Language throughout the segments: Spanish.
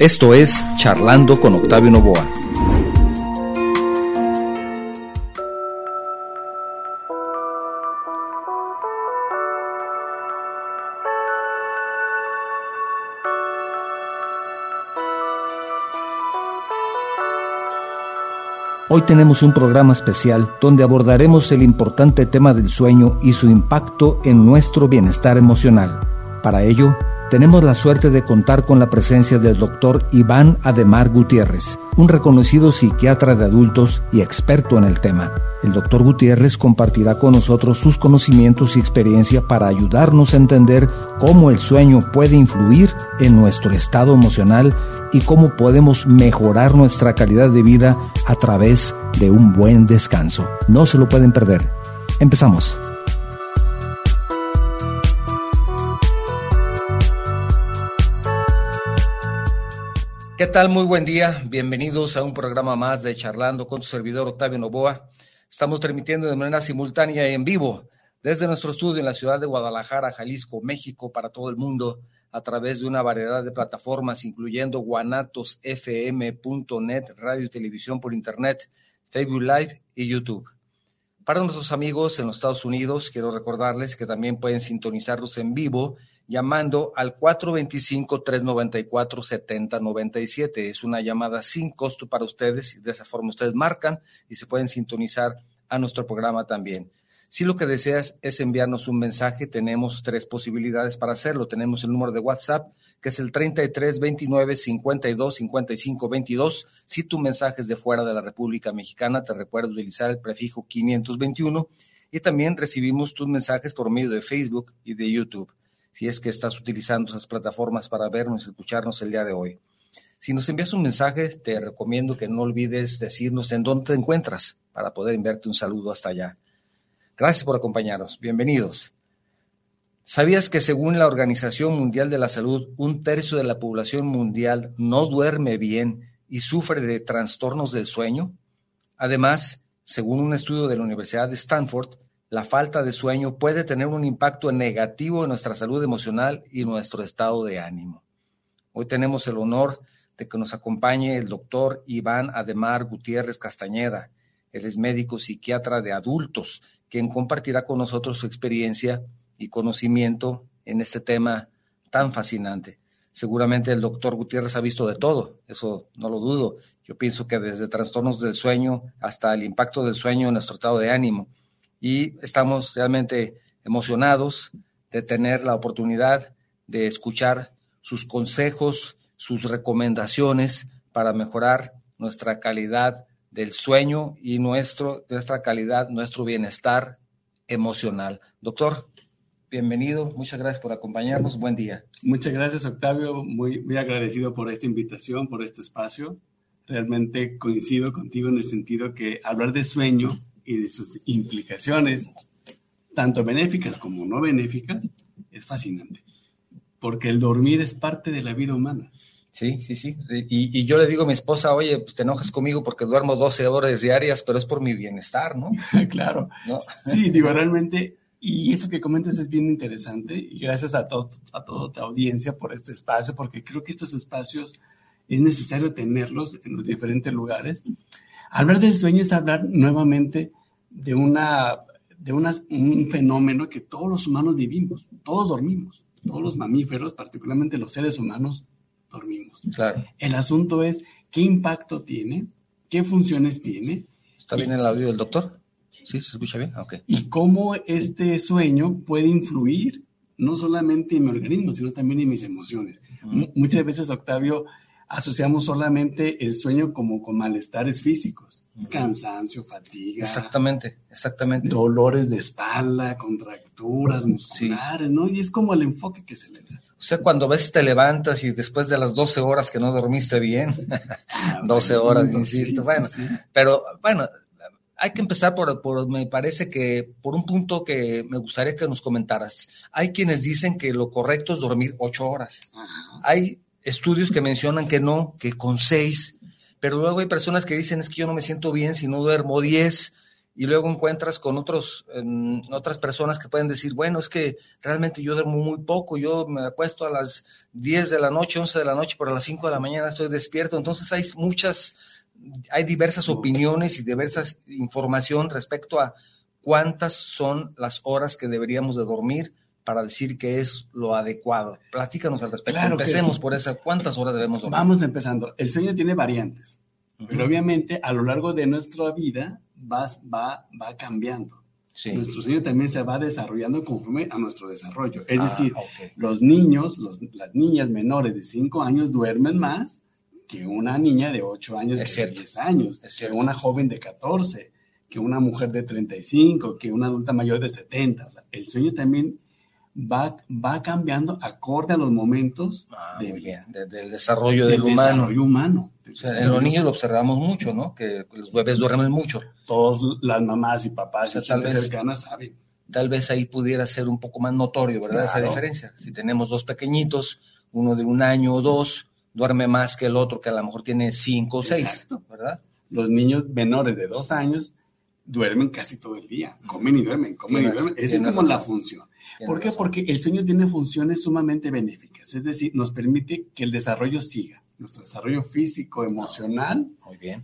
Esto es Charlando con Octavio Novoa. Hoy tenemos un programa especial donde abordaremos el importante tema del sueño y su impacto en nuestro bienestar emocional. Para ello, tenemos la suerte de contar con la presencia del doctor Iván Ademar Gutiérrez, un reconocido psiquiatra de adultos y experto en el tema. El doctor Gutiérrez compartirá con nosotros sus conocimientos y experiencia para ayudarnos a entender cómo el sueño puede influir en nuestro estado emocional y cómo podemos mejorar nuestra calidad de vida a través de un buen descanso. No se lo pueden perder. Empezamos. ¿Qué tal? Muy buen día. Bienvenidos a un programa más de Charlando con tu servidor Octavio Novoa. Estamos transmitiendo de manera simultánea y en vivo desde nuestro estudio en la ciudad de Guadalajara, Jalisco, México, para todo el mundo, a través de una variedad de plataformas, incluyendo guanatosfm.net, radio y televisión por internet, Facebook Live y YouTube. Para nuestros amigos en los Estados Unidos, quiero recordarles que también pueden sintonizarlos en vivo llamando al 425-394-7097. Es una llamada sin costo para ustedes y de esa forma ustedes marcan y se pueden sintonizar a nuestro programa también. Si lo que deseas es enviarnos un mensaje, tenemos tres posibilidades para hacerlo. Tenemos el número de WhatsApp, que es el 33 29 52 55 22. Si tu mensaje es de fuera de la República Mexicana, te recuerdo utilizar el prefijo 521. Y también recibimos tus mensajes por medio de Facebook y de YouTube si es que estás utilizando esas plataformas para vernos y escucharnos el día de hoy. Si nos envías un mensaje, te recomiendo que no olvides decirnos en dónde te encuentras para poder enviarte un saludo hasta allá. Gracias por acompañarnos. Bienvenidos. ¿Sabías que según la Organización Mundial de la Salud, un tercio de la población mundial no duerme bien y sufre de trastornos del sueño? Además, según un estudio de la Universidad de Stanford, la falta de sueño puede tener un impacto negativo en nuestra salud emocional y nuestro estado de ánimo. Hoy tenemos el honor de que nos acompañe el doctor Iván Ademar Gutiérrez Castañeda. Él es médico psiquiatra de adultos, quien compartirá con nosotros su experiencia y conocimiento en este tema tan fascinante. Seguramente el doctor Gutiérrez ha visto de todo, eso no lo dudo. Yo pienso que desde trastornos del sueño hasta el impacto del sueño en nuestro estado de ánimo y estamos realmente emocionados de tener la oportunidad de escuchar sus consejos, sus recomendaciones para mejorar nuestra calidad del sueño y nuestro, nuestra calidad, nuestro bienestar emocional. Doctor, bienvenido, muchas gracias por acompañarnos, buen día. Muchas gracias, Octavio, muy, muy agradecido por esta invitación, por este espacio. Realmente coincido contigo en el sentido que hablar de sueño y de sus implicaciones, tanto benéficas como no benéficas, es fascinante. Porque el dormir es parte de la vida humana. Sí, sí, sí. Y, yo le digo a mi esposa, oye, pues te enojas conmigo porque duermo 12 horas diarias, pero es por mi bienestar, ¿no? claro. Sí, digo, realmente, y eso que comentas es bien interesante, y gracias a, todo, a toda tu audiencia por este espacio, porque creo que estos espacios es necesario tenerlos en los diferentes lugares. Hablar del sueño es hablar nuevamente de, una, de un fenómeno que todos los humanos vivimos, todos dormimos, todos los mamíferos, particularmente los seres humanos, dormimos. Claro. El asunto es qué impacto tiene, qué funciones tiene. ¿Está bien el audio del doctor? Sí, se escucha bien. Okay. Y cómo este sueño puede influir no solamente en mi organismo, sino también en mis emociones. Muchas veces, Octavio, asociamos solamente el sueño como con malestares físicos, cansancio, fatiga. Exactamente, exactamente. Dolores de espalda, contracturas musculares, ¿no? Y es como el enfoque que se le da. O sea, cuando ves te levantas y después de las 12 horas que no dormiste bien, 12 ah, horas, insisto, bueno, pero bueno, hay que empezar por, por, me parece que por un punto que me gustaría que nos comentaras. Hay quienes dicen que lo correcto es dormir 8 horas. Hay estudios que mencionan que no, que con seis, pero luego hay personas que dicen es que yo no me siento bien si no duermo diez y luego encuentras con otros, otras personas que pueden decir, bueno, es que realmente yo duermo muy poco, yo me acuesto a las 10 de la noche, 11 de la noche, pero a las 5 de la mañana estoy despierto. Entonces hay muchas, hay diversas opiniones y diversas información respecto a cuántas son las horas que deberíamos de dormir para decir que es lo adecuado. Platícanos al respecto. Empecemos por esa. ¿Cuántas horas debemos dormir? Vamos empezando. El sueño tiene variantes, pero obviamente a lo largo de nuestra vida va, va, va cambiando. Nuestro sueño también se va desarrollando conforme a nuestro desarrollo. Es ah, decir, los niños, las niñas menores de 5 años duermen más que una niña de 8 años, de 10 años, que una joven de 14, que una mujer de 35, que una adulta mayor de 70. O sea, el sueño también va, va cambiando acorde a los momentos ah, de, del desarrollo del, humano. Desarrollo humano. en los niños lo observamos mucho, ¿no? Que los bebés duermen mucho. Todas las mamás y papás y tal vez, cercanas saben. Tal vez ahí pudiera ser un poco más notorio, ¿verdad? Esa diferencia. Si tenemos dos pequeñitos, uno de un año o dos, duerme más que el otro que a lo mejor tiene cinco o seis, ¿verdad? Los niños menores de dos años duermen casi todo el día, comen y duermen, comen y duermen. Esa es como la función. ¿Por qué? Porque el sueño tiene funciones sumamente benéficas, es decir, nos permite que el desarrollo siga, nuestro desarrollo físico, emocional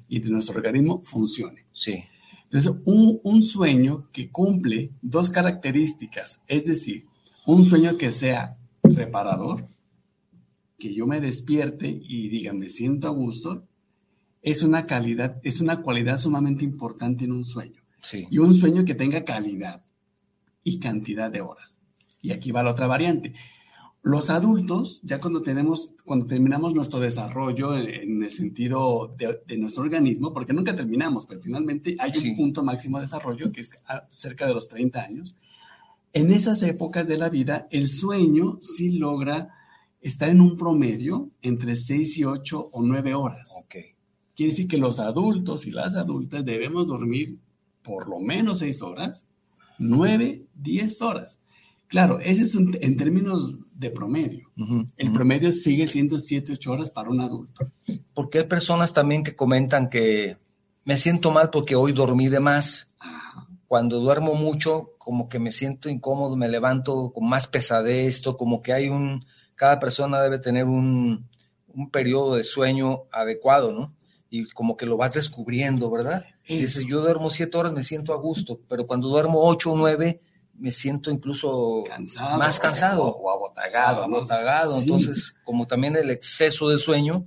y de nuestro organismo funcione. Sí. Entonces, un, un sueño que cumple dos características, es decir, un sueño que sea reparador, que yo me despierte y diga, me siento a gusto, es una calidad, es una cualidad sumamente importante en un sueño. Sí. Y un sueño que tenga calidad y cantidad de horas. Y aquí va la otra variante. Los adultos, ya cuando tenemos, cuando terminamos nuestro desarrollo en, el sentido de, nuestro organismo, porque nunca terminamos, pero finalmente hay un punto máximo de desarrollo que es cerca de los 30 años. En esas épocas de la vida, el sueño sí logra estar en un promedio entre 6 y 8 o 9 horas. Okay. Quiere decir que los adultos y las adultas debemos dormir por lo menos 6 horas, 9, 10 horas. Claro, ese es en términos de promedio. el promedio sigue siendo 7, 8 horas para un adulto. Porque hay personas también que comentan que me siento mal porque hoy dormí de más. Cuando duermo mucho, como que me siento incómodo, me levanto con más pesadez, como que hay un, cada persona debe tener un, un periodo de sueño adecuado, ¿no? Y como que lo vas descubriendo, ¿verdad? dices, yo duermo siete horas, me siento a gusto, pero cuando duermo ocho o nueve, me siento incluso cansado, más cansado. O, abotagado. abotagado. Entonces, como también el exceso de sueño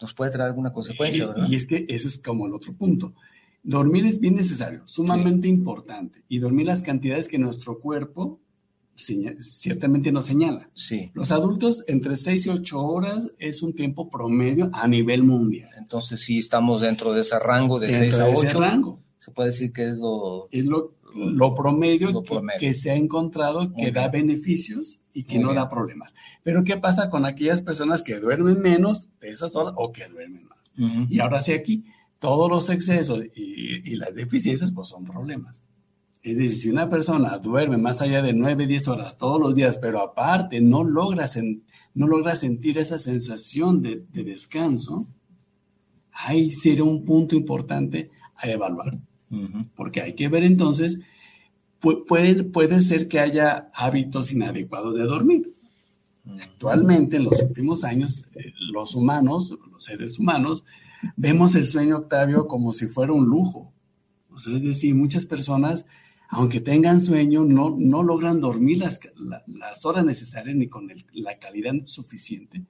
nos puede traer alguna consecuencia, y, ¿verdad? Y es que ese es como el otro punto. Dormir es bien necesario, sumamente importante. Y dormir las cantidades que nuestro cuerpo ciertamente nos señala. Sí. Los adultos entre 6 y 8 horas es un tiempo promedio a nivel mundial. Entonces sí estamos dentro de ese rango de 6 a 8. rango. Se puede decir que es lo... Es lo lo promedio, Que, se ha encontrado que da beneficios y que no da problemas. Pero ¿qué pasa con aquellas personas que duermen menos de esas horas o que duermen más? Y ahora sí aquí, todos los excesos y, las deficiencias pues son problemas. Es decir, si una persona duerme más allá de 9, 10 horas todos los días, pero aparte no logra, no logra sentir esa sensación de, de descanso, ahí sería un punto importante a evaluar. Porque hay que ver entonces, puede, puede ser que haya hábitos inadecuados de dormir. Actualmente, en los últimos años, eh, los humanos, los seres humanos, vemos el sueño, Octavio, como si fuera un lujo. O sea, es decir, muchas personas, aunque tengan sueño, no, no logran dormir las, las horas necesarias ni con la calidad suficiente.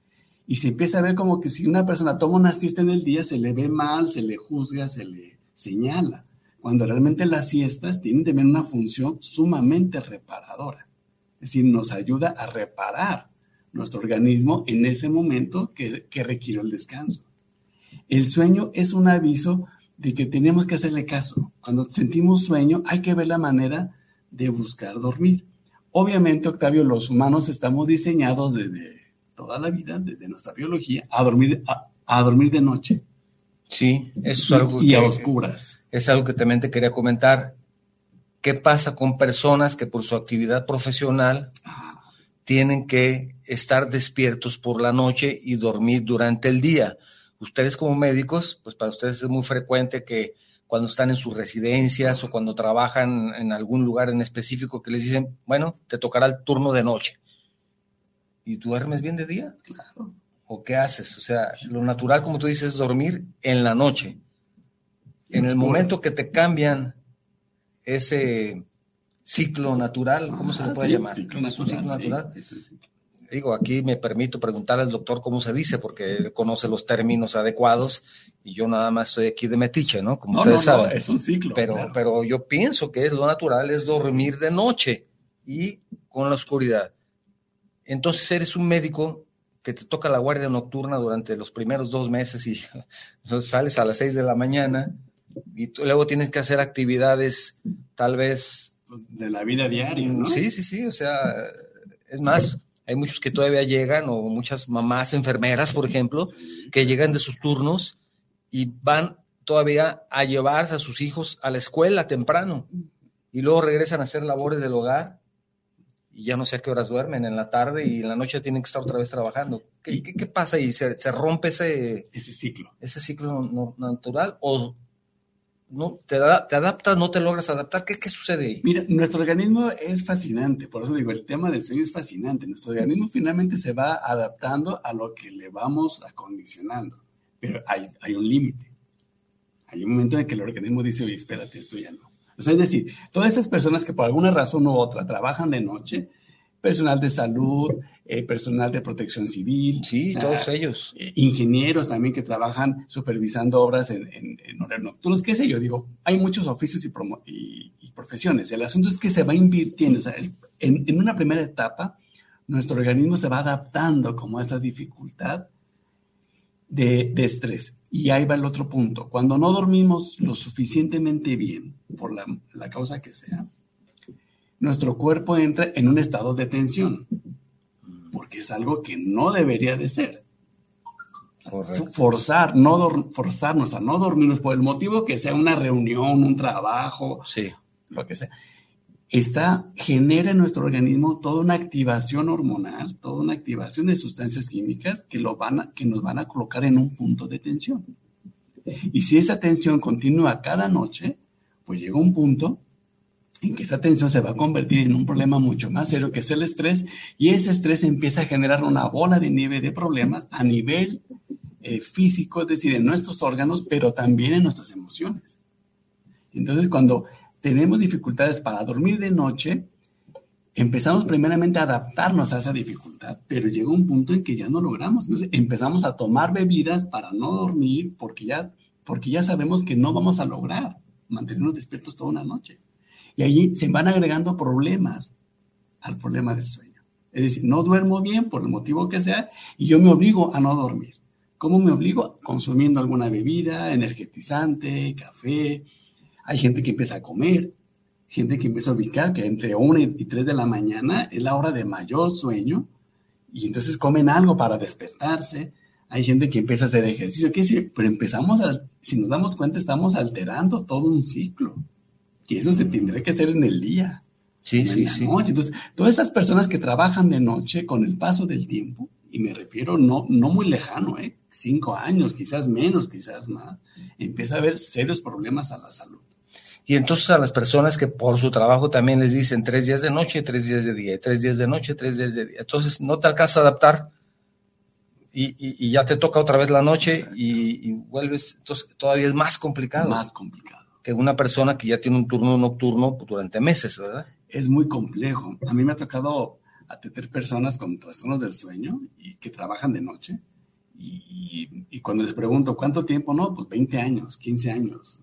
Y se empieza a ver como que si una persona toma una siesta en el día, se le ve mal, se le juzga, se le señala cuando realmente las siestas tienen también una función sumamente reparadora. Es decir, nos ayuda a reparar nuestro organismo en ese momento que, requiere el descanso. El sueño es un aviso de que tenemos que hacerle caso. Cuando sentimos sueño, hay que ver la manera de buscar dormir. Obviamente, Octavio, los humanos estamos diseñados desde toda la vida, desde nuestra biología, a dormir, a, dormir de noche. Sí, eso es algo y a oscuras es algo que también te quería comentar. ¿Qué pasa con personas que por su actividad profesional tienen que estar despiertos por la noche y dormir durante el día? Ustedes como médicos, pues para ustedes es muy frecuente que cuando están en sus residencias o cuando trabajan en algún lugar en específico que les dicen, bueno, te tocará el turno de noche. ¿Y duermes bien de día? Claro. ¿O qué haces? O sea, lo natural, como tú dices, es dormir en la noche. En el momento que te cambian ese ciclo natural, ¿cómo se le puede llamar? Ciclo natural, un ciclo natural. Digo, aquí me permito preguntar al doctor cómo se dice, porque él conoce los términos adecuados y yo nada más soy aquí de metiche, ¿no? Como ustedes saben. es un ciclo. Pero, pero yo pienso que es lo natural, es dormir de noche y con la oscuridad. Entonces eres un médico que te toca la guardia nocturna durante los primeros dos meses y sales a las seis de la mañana y luego tienes que hacer actividades tal vez... De la vida diaria, ¿no? Sí, sí, sí, o sea, es más, hay muchos que todavía llegan, o muchas mamás enfermeras, por ejemplo, que llegan de sus turnos y van todavía a llevarse a sus hijos a la escuela temprano y luego regresan a hacer labores del hogar y ya no sé a qué horas duermen en la tarde y en la noche tienen que estar otra vez trabajando. ¿Qué, qué, pasa ahí? ¿Se, ¿Se, rompe ese, ese ciclo? ¿Ese ciclo natural? ¿O no te, te adaptas, no te logras adaptar? ¿Qué, ¿Qué sucede ahí? Mira, nuestro organismo es fascinante, por eso digo, el tema del sueño es fascinante. Nuestro organismo finalmente se va adaptando a lo que le vamos acondicionando, pero hay, hay un límite. Hay un momento en que el organismo dice, oye, espérate, esto ya no. O sea, es decir, todas esas personas que por alguna razón u otra trabajan de noche, personal de salud, eh, personal de protección civil. Sí, todos ellos. Eh, ingenieros también que trabajan supervisando obras en, en, horarios nocturnos, qué sé yo, digo, hay muchos oficios y, y, profesiones. El asunto es que se va invirtiendo, o sea, en, en, una primera etapa, nuestro organismo se va adaptando como a esa dificultad de, de estrés. Y ahí va el otro punto. Cuando no dormimos lo suficientemente bien, por la, la causa que sea, nuestro cuerpo entra en un estado de tensión, porque es algo que no debería de ser. Forzar, no forzarnos a no dormirnos por el motivo que sea una reunión, un trabajo, sí. lo que sea. Esta genera en nuestro organismo toda una activación hormonal, toda una activación de sustancias químicas que, lo van que nos van a colocar en un punto de tensión. Y si esa tensión continúa cada noche, pues llega un punto que esa tensión se va a convertir en un problema mucho más serio que es el estrés y ese estrés empieza a generar una bola de nieve de problemas a nivel eh, físico, es decir, en nuestros órganos, pero también en nuestras emociones. Entonces, cuando tenemos dificultades para dormir de noche, empezamos primeramente a adaptarnos a esa dificultad, pero llega un punto en que ya no logramos. Entonces empezamos a tomar bebidas para no dormir porque ya, porque ya sabemos que no vamos a lograr mantenernos despiertos toda una noche. Y allí se van agregando problemas al problema del sueño. Es decir, no duermo bien por el motivo que sea y yo me obligo a no dormir. ¿Cómo me obligo? Consumiendo alguna bebida, energetizante, café, hay gente que empieza a comer, gente que empieza a ubicar que entre 1 y 3 de la mañana es la hora de mayor sueño y entonces comen algo para despertarse. Hay gente que empieza a hacer ejercicio, ¿qué? Pero empezamos a, si nos damos cuenta, estamos alterando todo un ciclo. Y eso se tendría que hacer en el día. Sí, sí, sí. Entonces, todas esas personas que trabajan de noche con el paso del tiempo, y me refiero no, no muy lejano, ¿eh? cinco años, quizás menos, quizás más, empieza a haber serios problemas a la salud. Y entonces a las personas que por su trabajo también les dicen tres días de noche, tres días de día, tres días de noche, tres días de día. Entonces no te alcanza a adaptar y, ya te toca otra vez la noche y, vuelves. Entonces todavía es más complicado. Más complicado. Que una persona que ya tiene un turno nocturno durante meses, ¿verdad? Es muy complejo. A mí me ha tocado atender personas con trastornos del sueño y que trabajan de noche. Y, y, cuando les pregunto, ¿cuánto tiempo? No, pues 20 años, 15 años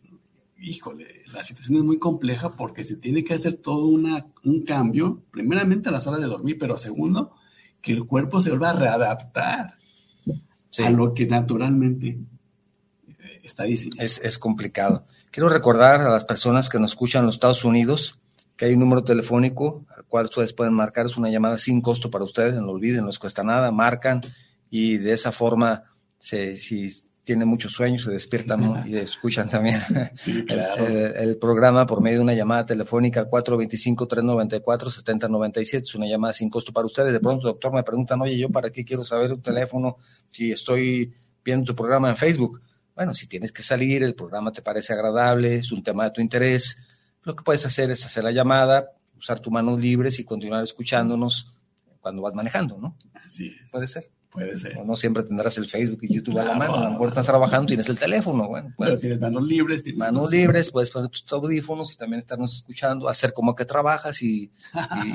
híjole, la situación es muy compleja porque se tiene que hacer todo una, un cambio, primeramente a las horas de dormir, pero segundo, que el cuerpo se vuelva a readaptar a lo que naturalmente está. Es, es complicado. Quiero recordar a las personas que nos escuchan en los Estados Unidos que hay un número telefónico al cual ustedes pueden marcar, es una llamada sin costo para ustedes, no lo olviden, no les cuesta nada, marcan y de esa forma, se, si tiene muchos sueños, se despiertan y escuchan también el, programa por medio de una llamada telefónica 425-394-7097. Es una llamada sin costo para ustedes. De pronto, doctor, me preguntan, oye, ¿yo para qué quiero saber un teléfono si estoy viendo tu programa en Facebook? Bueno, si tienes que salir, el programa te parece agradable, es un tema de tu interés, lo que puedes hacer es hacer la llamada, usar tus manos libres y continuar escuchándonos cuando vas manejando, ¿no? Así es. Puede ser. Puede ser. No siempre tendrás el Facebook y YouTube a la mano. A lo mejor estás trabajando, tienes el teléfono. Bueno, Pero tienes manos libres. Tienes manos libres, puedes poner tus audífonos y también estarnos escuchando, hacer como que trabajas y,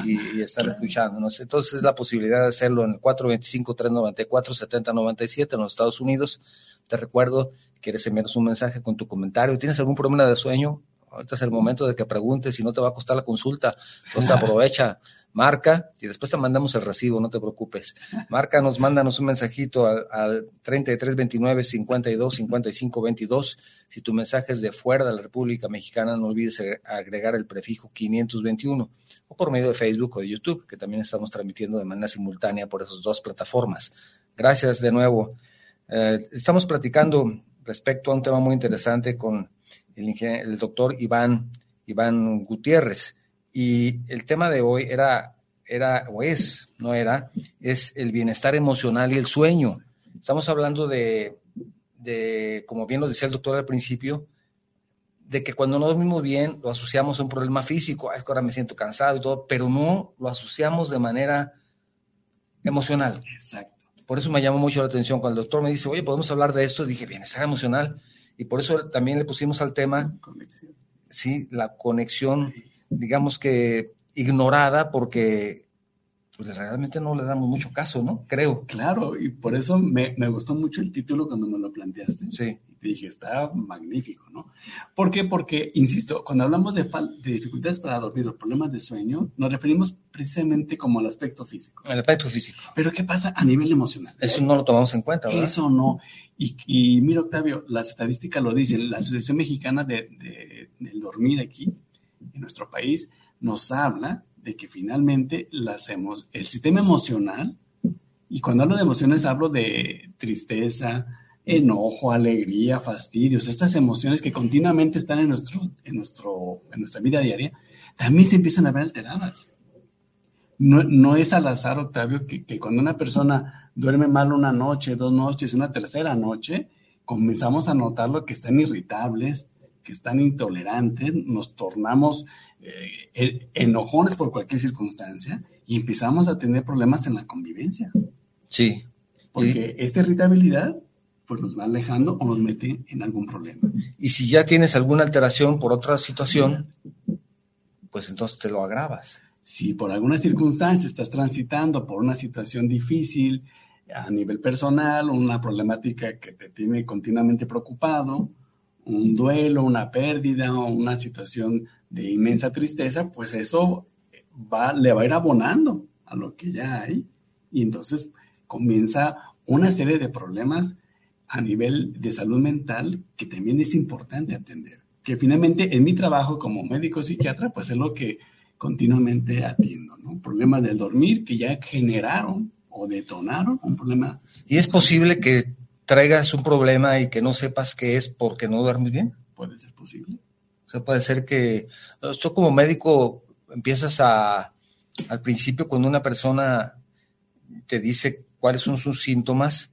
y, estar escuchándonos. Entonces, es la posibilidad de hacerlo en el 425-394-7097 en los Estados Unidos. Te recuerdo, quieres enviarnos un mensaje con tu comentario. ¿Tienes algún problema de sueño? Ahorita es el momento de que preguntes si no te va a costar la consulta. Entonces aprovecha, marca y después te mandamos el recibo, no te preocupes. Márcanos, mándanos un mensajito al, al 3329 52 55 22. Si tu mensaje es de fuera de la República Mexicana, no olvides agregar el prefijo 521 o por medio de Facebook o de YouTube, que también estamos transmitiendo de manera simultánea por esas dos plataformas. Gracias de nuevo. Eh, estamos platicando respecto a un tema muy interesante con el, doctor Iván, Iván Gutiérrez. Y el tema de hoy era, era, o es, no era, es el bienestar emocional y el sueño. Estamos hablando de, de, como bien lo decía el doctor al principio, de que cuando no dormimos bien lo asociamos a un problema físico, es que ahora me siento cansado y todo, pero no lo asociamos de manera emocional. Exacto. Por eso me llamó mucho la atención cuando el doctor me dice, oye, podemos hablar de esto, dije, bienestar emocional y por eso también le pusimos al tema, conexión. sí, la conexión, digamos que ignorada porque pues realmente no le damos mucho caso, ¿no? Creo. Claro, y por eso me, me gustó mucho el título cuando me lo planteaste. Sí. Y te dije, está magnífico, ¿no? ¿Por qué? Porque, insisto, cuando hablamos de, de dificultades para dormir los problemas de sueño, nos referimos precisamente como al aspecto físico. El aspecto físico. Pero ¿qué pasa a nivel emocional? Eso no lo tomamos en cuenta, ¿verdad? Eso no. Y, y mira, Octavio, las estadísticas lo dicen. La Asociación Mexicana de, de, del Dormir aquí, en nuestro país, nos habla de que finalmente las el sistema emocional, y cuando hablo de emociones hablo de tristeza, enojo, alegría, fastidios, estas emociones que continuamente están en, nuestro, en, nuestro, en nuestra vida diaria, también se empiezan a ver alteradas. No, no es al azar, Octavio, que, que, cuando una persona duerme mal una noche, dos noches, una tercera noche, comenzamos a notar lo que están irritables, que están intolerantes, nos tornamos eh, enojones por cualquier circunstancia y empezamos a tener problemas en la convivencia. Sí. Porque esta irritabilidad pues nos va alejando o nos mete en algún problema. Y si ya tienes alguna alteración por otra situación, pues entonces te lo agravas. Si por alguna circunstancia estás transitando por una situación difícil a nivel personal, una problemática que te tiene continuamente preocupado, un duelo, una pérdida o una situación de inmensa tristeza, pues eso va, le va a ir abonando a lo que ya hay. Y entonces comienza una serie de problemas a nivel de salud mental que también es importante atender. Que finalmente en mi trabajo como médico psiquiatra, pues es lo que continuamente atiendo, ¿no? Problemas del dormir que ya generaron o detonaron un problema. ¿Y es posible que traigas un problema y que no sepas qué es porque no duermes bien? Puede ser posible. O sea, puede ser que tú como médico empiezas a, al principio cuando una persona te dice cuáles son sus síntomas,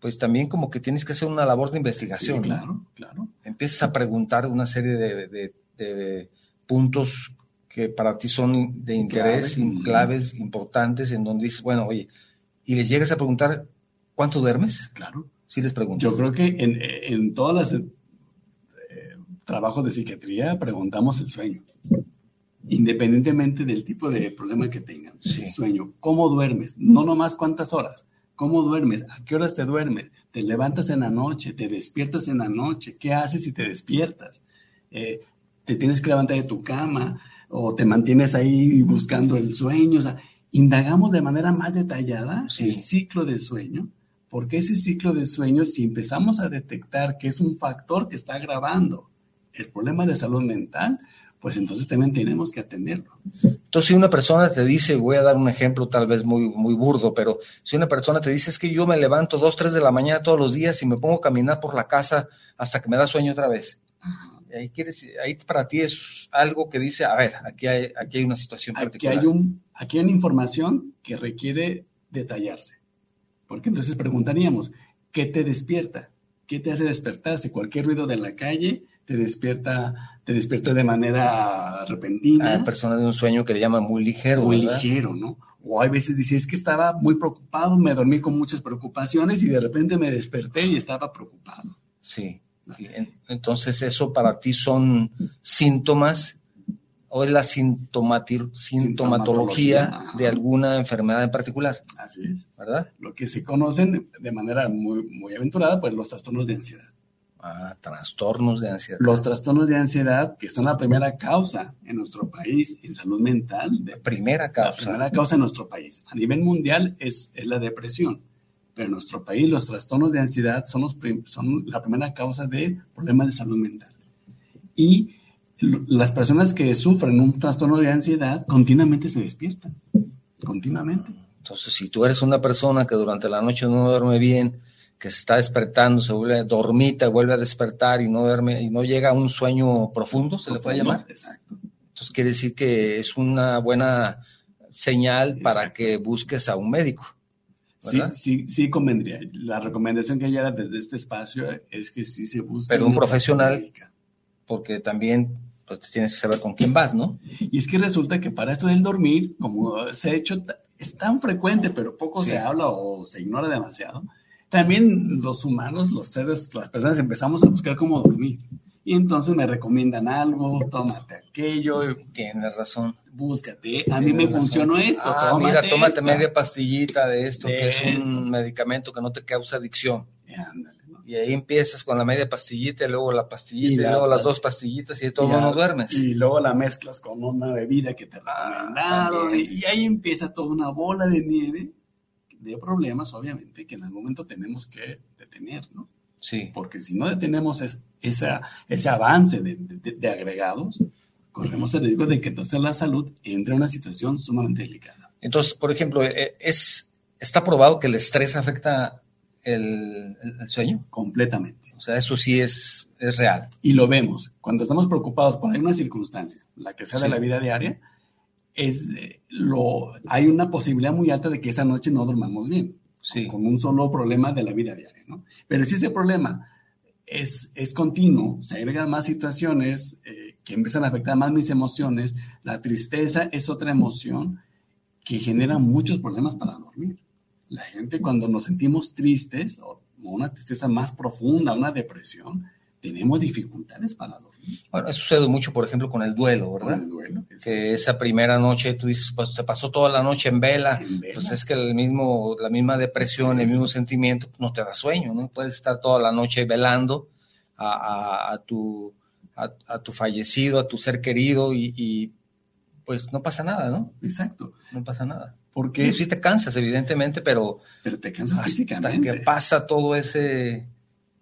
pues también como que tienes que hacer una labor de investigación. Sí, claro, claro. Empiezas a preguntar una serie de, de, puntos que para ti son de interés, claves, claves importantes, en donde dices, bueno, oye, y les llegas a preguntar, ¿cuánto duermes? Claro. Sí les pregunto. Yo creo que en, en todas las trabajo de psiquiatría preguntamos el sueño, independientemente del tipo de problema que tengan. El sueño, ¿cómo duermes? No nomás cuántas horas. ¿Cómo duermes? ¿A qué horas te duermes? ¿Te levantas en la noche? ¿Te despiertas en la noche? ¿Qué haces si te despiertas? Eh, ¿Te tienes que levantar de tu cama? ¿O te mantienes ahí buscando el sueño? O sea, indagamos de manera más detallada el ciclo del sueño, porque ese ciclo de sueño, si empezamos a detectar que es un factor que está agravando el problema de salud mental, pues entonces también tenemos que atenderlo. Entonces, si una persona te dice, voy a dar un ejemplo tal vez muy, muy burdo, pero si una persona te dice es que yo me levanto dos, tres de la mañana todos los días y me pongo a caminar por la casa hasta que me da sueño otra vez. Ahí, quieres, ahí para ti es algo que dice, a ver, aquí hay, aquí hay una situación particular. Aquí hay, un, aquí hay una información que requiere detallarse. Porque entonces preguntaríamos, ¿qué te despierta? ¿qué te hace despertarse? Cualquier ruido de la calle te despierta, te despierta de manera repentina. Hay personas de un sueño que le llaman muy ligero. Muy ligero, ¿no? O hay veces dice, es que estaba muy preocupado, me dormí con muchas preocupaciones y de repente me desperté y estaba preocupado. Sí. Entonces, eso para ti son síntomas o es la sintomatología de alguna enfermedad en particular. Así es. ¿Verdad? Lo que se conocen de manera muy, muy aventurada, pues los trastornos de ansiedad. Ah, trastornos de ansiedad. Los trastornos de ansiedad, que son la primera causa en nuestro país en salud mental. De, primera causa. La primera causa en nuestro país. A nivel mundial es, es la depresión. Pero en nuestro país los trastornos de ansiedad son, los son la primera causa de problemas de salud mental. Y las personas que sufren un trastorno de ansiedad continuamente se despiertan, continuamente. Entonces, si tú eres una persona que durante la noche no duerme bien, que se está despertando, se vuelve dormita, vuelve a despertar y no duerme y no llega a un sueño profundo, se le puede llamar. Exacto. Entonces quiere decir que es una buena señal para que busques a un médico. Sí, sí, sí convendría. La recomendación que hay desde este espacio es que sí se busque. Pero un profesional, porque también pues tienes que saber con quién vas, ¿no? Y es que resulta que para esto del dormir, como se ha hecho, es tan frecuente, pero poco se habla o se ignora demasiado, también los humanos, los seres, las personas empezamos a buscar cómo dormir. Y entonces me recomiendan algo, tómate aquello. Tienes razón. Búscate. A mí me funcionó esto. Ah, mira, tómate media pastillita de esto, que es un medicamento que no te causa adicción. ándale. Y ahí empiezas con la media pastillita, y luego la pastillita, y, luego las dos pastillitas, y de todo no duermes. Y luego la mezclas con una bebida que te ah, recomendaron, y ahí empieza toda una bola de nieve de problemas, obviamente, que en algún momento tenemos que detener, ¿no? Sí. Porque si no detenemos esa, ese avance de, de, agregados, corremos el riesgo de que entonces la salud entre en una situación sumamente delicada. Entonces, por ejemplo, eh, es, está probado que el estrés afecta el, sueño? Completamente. O sea, eso sí es, es real. Y lo vemos. Cuando estamos preocupados por alguna circunstancia, la que sea de la vida diaria, es lo, hay una posibilidad muy alta de que esa noche no dormamos bien. Con un solo problema de la vida diaria, ¿no? Pero si ese problema es, es continuo, se agregan más situaciones eh, que empiezan a afectar más mis emociones, la tristeza es otra emoción que genera muchos problemas para dormir la gente cuando nos sentimos tristes o una tristeza más profunda, una depresión, tenemos dificultades para dormir. Bueno, eso sucede mucho, por ejemplo, con el duelo, ¿verdad? Con el duelo. Que esa primera noche, tú dices, pues se pasó toda la noche en vela, pues es que el mismo, la misma depresión, el mismo sentimiento, no te da sueño, ¿no? Puedes estar toda la noche velando a, a, tu, a, tu fallecido, a tu ser querido y, y pues no pasa nada, ¿no? Exacto. No pasa nada. Porque sí te cansas, evidentemente, pero, pero te cansas físicamente. que pasa todo ese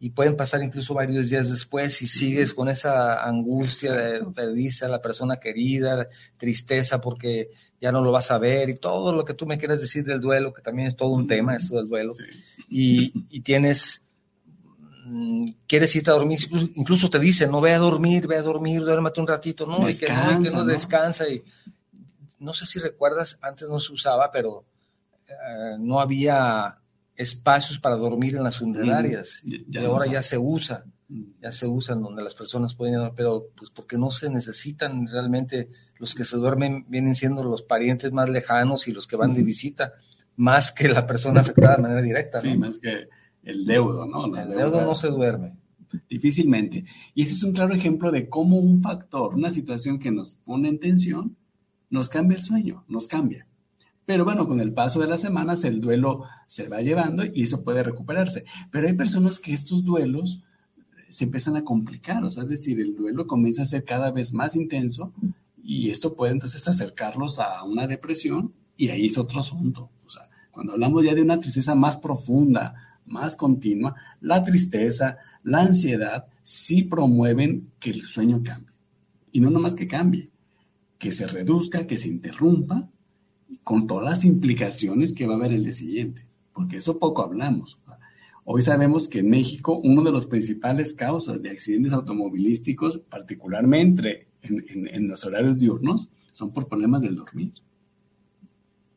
y pueden pasar incluso varios días después y sigues con esa angustia de perdiste a la persona querida, tristeza porque ya no lo vas a ver y todo lo que tú me quieras decir del duelo, que también es todo un tema eso del duelo, y, y, tienes, mm, quieres irte a dormir, incluso, te dicen, no ve a dormir, ve a dormir, duérmate un ratito, no, y que no, que no, descansa y no sé si recuerdas, antes no se usaba, pero eh, no había espacios para dormir en las funerarias. y ahora ya se usa, ya se usan donde las personas pueden dormir, pero pues porque no se necesitan realmente, los que se duermen vienen siendo los parientes más lejanos y los que van de visita, más que la persona afectada de manera directa. Sí, más que el deudo, ¿no? el deudo no se duerme. Difícilmente. Y ese es un claro ejemplo de cómo un factor, una situación que nos pone en tensión, nos cambia el sueño, nos cambia. Pero bueno, con el paso de las semanas el duelo se va llevando y eso puede recuperarse. Pero hay personas que estos duelos se empiezan a complicar, o sea, es decir, el duelo comienza a ser cada vez más intenso y esto puede entonces acercarlos a una depresión y ahí es otro asunto. O sea, cuando hablamos ya de una tristeza más profunda, más continua, la tristeza, la ansiedad sí promueven que el sueño cambie. Y no nomás que cambie, que se reduzca, que se interrumpa, con todas las implicaciones que va a haber el día siguiente, porque eso poco hablamos. Hoy sabemos que en México uno de los principales causas de accidentes automovilísticos, particularmente en, los horarios diurnos, son por problemas del dormir.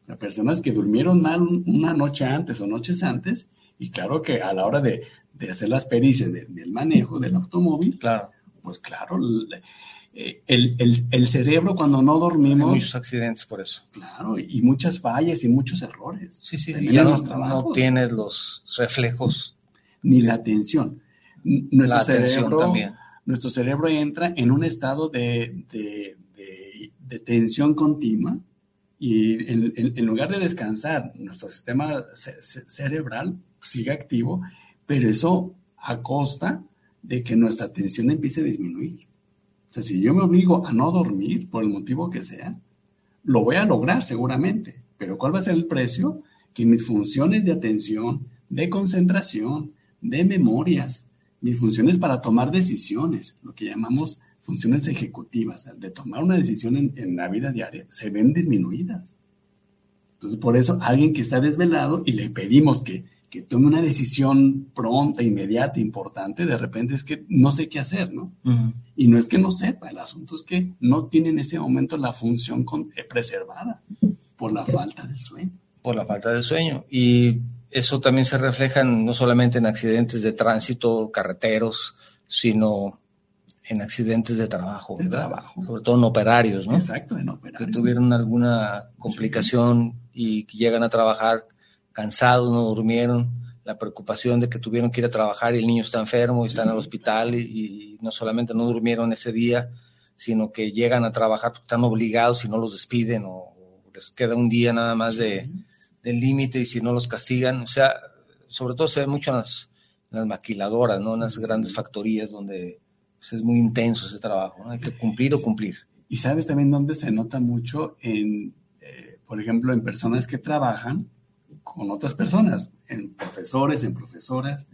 O personas que durmieron mal una noche antes o noches antes Y claro que a la hora de, hacer las pericias del manejo del automóvil, claro. pues claro, el, cerebro cuando no dormimos... Hay muchos accidentes por eso. Claro, y muchas fallas y muchos errores. Sí, sí, sí ya no, no, tienes los reflejos. Ni la atención. Nuestro la cerebro, también. Nuestro cerebro entra en un estado de, de, tensión continua y en, lugar de descansar, nuestro sistema cerebral sigue activo, pero eso a costa de que nuestra atención empiece a disminuir. O sea, si yo me obligo a no dormir, por el motivo que sea, lo voy a lograr seguramente. Pero ¿cuál va a ser el precio? Que mis funciones de atención, de concentración, de memorias, mis funciones para tomar decisiones, lo que llamamos funciones ejecutivas, de tomar una decisión en, en la vida diaria, se ven disminuidas. Entonces, por eso, alguien que está desvelado y le pedimos que que tome una decisión pronta, inmediata, importante, de repente es que no sé qué hacer, ¿no? Y no es que no sepa, el asunto es que no tiene en ese momento la función eh, preservada por la falta del sueño. Por la falta del sueño. Y eso también se refleja no solamente en accidentes de tránsito, carreteros, sino en accidentes de trabajo, de trabajo. Sobre todo en operarios, ¿no? Exacto, en operarios. Que tuvieron alguna complicación y llegan a trabajar cansados, no durmieron, la preocupación de que tuvieron que ir a trabajar y el niño está enfermo y está en el hospital y, no solamente no durmieron ese día, sino que llegan a trabajar porque están obligados y no los despiden o, les queda un día nada más de, del límite y si no los castigan, o sea, sobre todo se ve mucho en las, maquiladoras, ¿no? en las grandes factorías donde pues, es muy intenso ese trabajo, hay que cumplir o cumplir. Y sabes también dónde se nota mucho en, eh, por ejemplo, en personas que trabajan con otras personas, en profesores, en profesoras,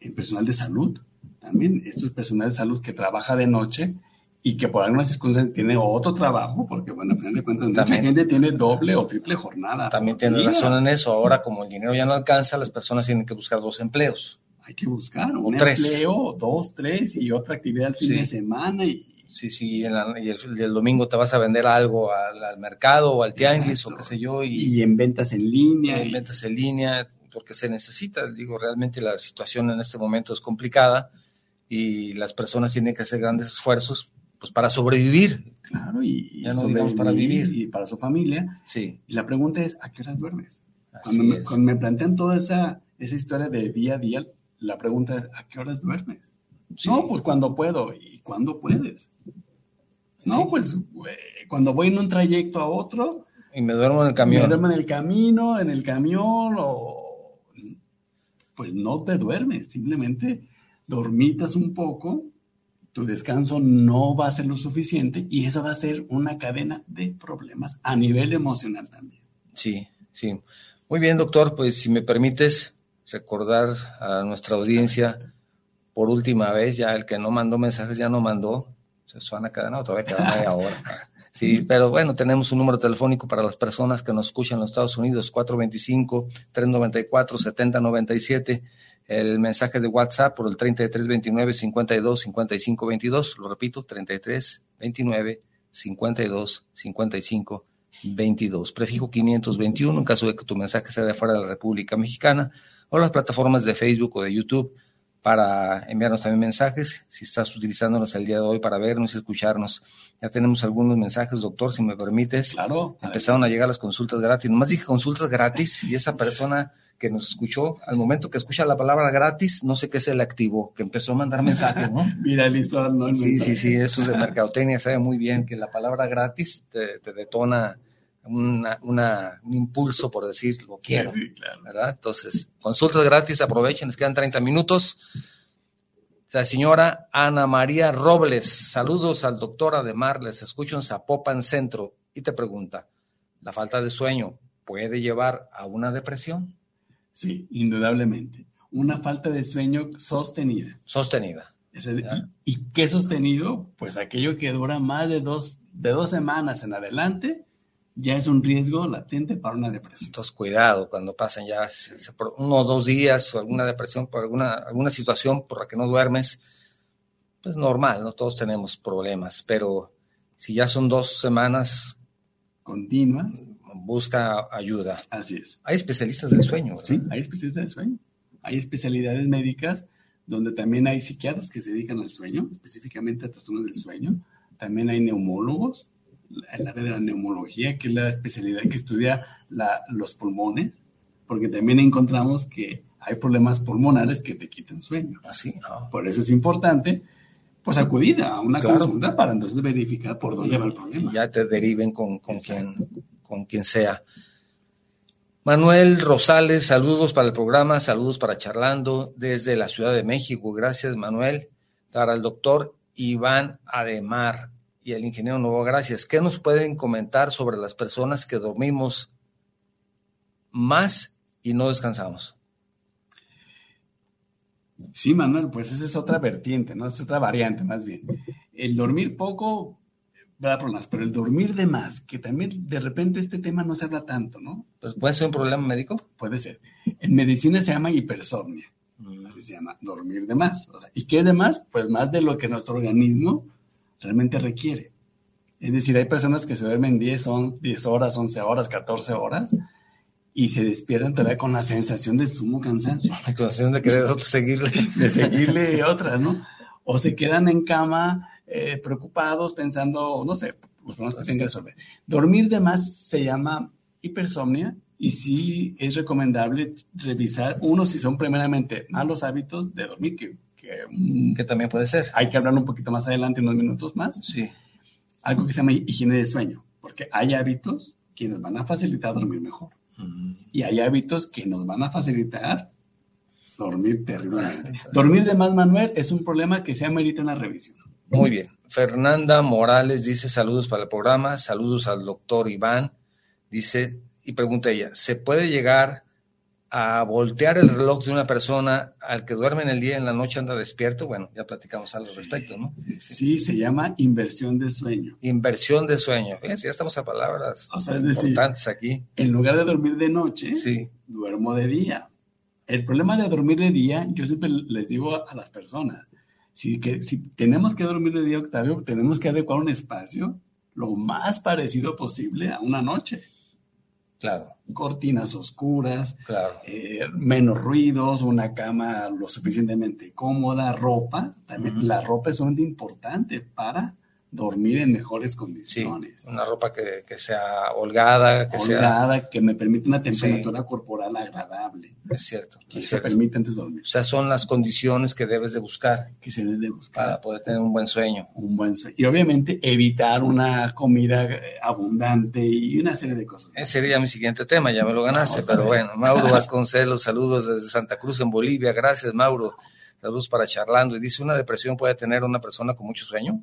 en personal de salud. También estos personal de salud que trabaja de noche y que por algunas circunstancias tiene otro trabajo, porque bueno, al final de cuentas mucha gente tiene doble o triple jornada. También tiene razón en eso. Ahora, como el dinero ya no alcanza, las personas tienen que buscar dos empleos. Hay que buscar un empleo, dos, tres y otra actividad al fin de semana y Sí, sí, y, el, domingo te vas a vender algo al, mercado o al tianguis o qué sé yo. Y, en ventas en línea. En ventas en línea, porque se necesita. Digo, realmente la situación en este momento es complicada y las personas tienen que hacer grandes esfuerzos pues para sobrevivir. Claro, y, ya no para vivir. Y para su familia. Sí. Y la pregunta es, ¿a qué horas duermes? Cuando me, cuando me, plantean toda esa, esa historia de día a día, la pregunta es, ¿a qué horas duermes? No, pues cuando puedo. ¿Y cuándo puedes? No, pues cuando voy en un trayecto a otro. Y me duermo en el camión. Me duermo en el camino, en el camión, o. Pues no te duermes, simplemente dormitas un poco, tu descanso no va a ser lo suficiente y eso va a ser una cadena de problemas a nivel emocional también. Sí, sí. Muy bien, doctor, pues si me permites recordar a nuestra audiencia por última vez, ya el que no mandó mensajes ya no mandó, se suena cadena, todavía queda media hora. Sí, pero bueno, tenemos un número telefónico para las personas que nos escuchan en los Estados Unidos, 425-394-7097. El mensaje de WhatsApp por el 3329-525522. Lo repito, 3329-525522. Prefijo 521 en caso de que tu mensaje sea de fuera de la República Mexicana o las plataformas de Facebook o de YouTube para enviarnos también mensajes, si estás utilizándonos el día de hoy para vernos y escucharnos. Ya tenemos algunos mensajes, doctor, si me permites. Claro. Empezaron a llegar las consultas gratis. Nomás dije consultas gratis y esa persona que nos escuchó, al momento que escucha la palabra gratis, no sé qué se le activó, que empezó a mandar mensajes, ¿no? Viralizó, ¿no? sí, sí, sí, eso es de mercadotecnia, sabe muy bien que la palabra gratis te, te detona una, un impulso por decir lo quiero, ¿verdad? Entonces, consultas gratis, aprovechen, les quedan 30 minutos. La señora Ana María Robles, saludos al doctor Ademar, les escucho en Zapopan Centro y te pregunta, ¿la falta de sueño puede llevar a una depresión? Sí, indudablemente. Una falta de sueño sostenida. Sostenida. ¿Y qué sostenido? Pues aquello que dura más de dos, de dos semanas en adelante ya es un riesgo latente para una depresión. Entonces, cuidado cuando pasen ya unos dos días o alguna depresión por alguna, alguna situación por la que no duermes, pues normal, no todos tenemos problemas, pero si ya son dos semanas continuas, busca ayuda. Así es. Hay especialistas del sueño. Sí, hay especialistas del sueño. hay especialidades médicas donde también hay psiquiatras que se dedican al sueño, específicamente a trastornos del sueño. También hay neumólogos, el área de la neumología, que es la especialidad que estudia los pulmones, porque también encontramos que hay problemas pulmonares que te quitan sueño. Así, ah, Por eso es importante pues acudir a una consulta para entonces verificar por dónde va el problema. Ya te deriven con, con, quien, con quien sea. Manuel Rosales, saludos para el programa, saludos para Charlando desde la Ciudad de México. Gracias, Manuel. Para el doctor Iván Ademar y el ingeniero Nuevo, gracias. ¿Qué nos pueden comentar sobre las personas que dormimos más y no descansamos? Sí, Manuel, pues esa es otra vertiente, ¿no? Es otra variante más bien. El dormir poco da problemas, pero el dormir de más, que también de repente este tema no se habla tanto, ¿no? Pues puede ser un problema médico. Puede ser. En medicina se llama hipersomnia, así se llama, dormir de más. ¿Y qué de más? Pues más de lo que nuestro organismo realmente requiere. Es decir, hay personas que se duermen 10, son 10 horas, 11 horas, 14 horas y se despiertan todavía con la sensación de sumo cansancio. La sensación de querer seguirle. De seguirle otra, ¿no? O se quedan en cama eh, preocupados pensando, no sé, los problemas que tengan que resolver. Dormir de más se llama hipersomnia y sí es recomendable revisar, uno, si son primeramente malos hábitos de dormir, que, que, que también puede ser. Hay que hablar un poquito más adelante, unos minutos más. Sí. Algo que se llama higiene de sueño, porque hay hábitos que nos van a facilitar dormir mejor. Y hay hábitos que nos van a facilitar dormir terriblemente. Dormir de más, Manuel, es un problema que se amerita una revisión. Muy bien. Fernanda Morales dice saludos para el programa, saludos al doctor Iván. Dice, y pregunta ella, ¿se puede llegar a voltear el reloj de una persona al que duerme en el día y en la noche anda despierto? Bueno, ya platicamos algo al respecto, ¿no? Sí, se llama inversión de sueño. Inversión de sueño. Fíjense, ya estamos a palabras importantes aquí. En lugar de dormir de noche, duermo de día. El problema de dormir de día, yo siempre les digo a las personas, si, que, si tenemos que dormir de día, Octavio, tenemos que adecuar un espacio lo más parecido posible a una noche. Claro. Cortinas oscuras, claro. Eh, menos ruidos, una cama lo suficientemente cómoda, ropa. También la ropa es sumamente importante para dormir en mejores condiciones. una ropa que, sea holgada, que holgada, que me permite una temperatura corporal agradable. Es cierto. Que se permite antes de dormir. O sea, son las condiciones que debes de buscar. Que se debe de buscar. Para poder tener un buen sueño. Un buen sueño. Y obviamente evitar una comida eh, abundante y una serie de cosas. Ese sería mi siguiente tema, ya me lo ganaste, pero bueno. Mauro Vasconcelos, saludos desde Santa Cruz en Bolivia. Gracias, Mauro. Saludos para charlando. Y dice, ¿una depresión puede tener una persona con mucho sueño?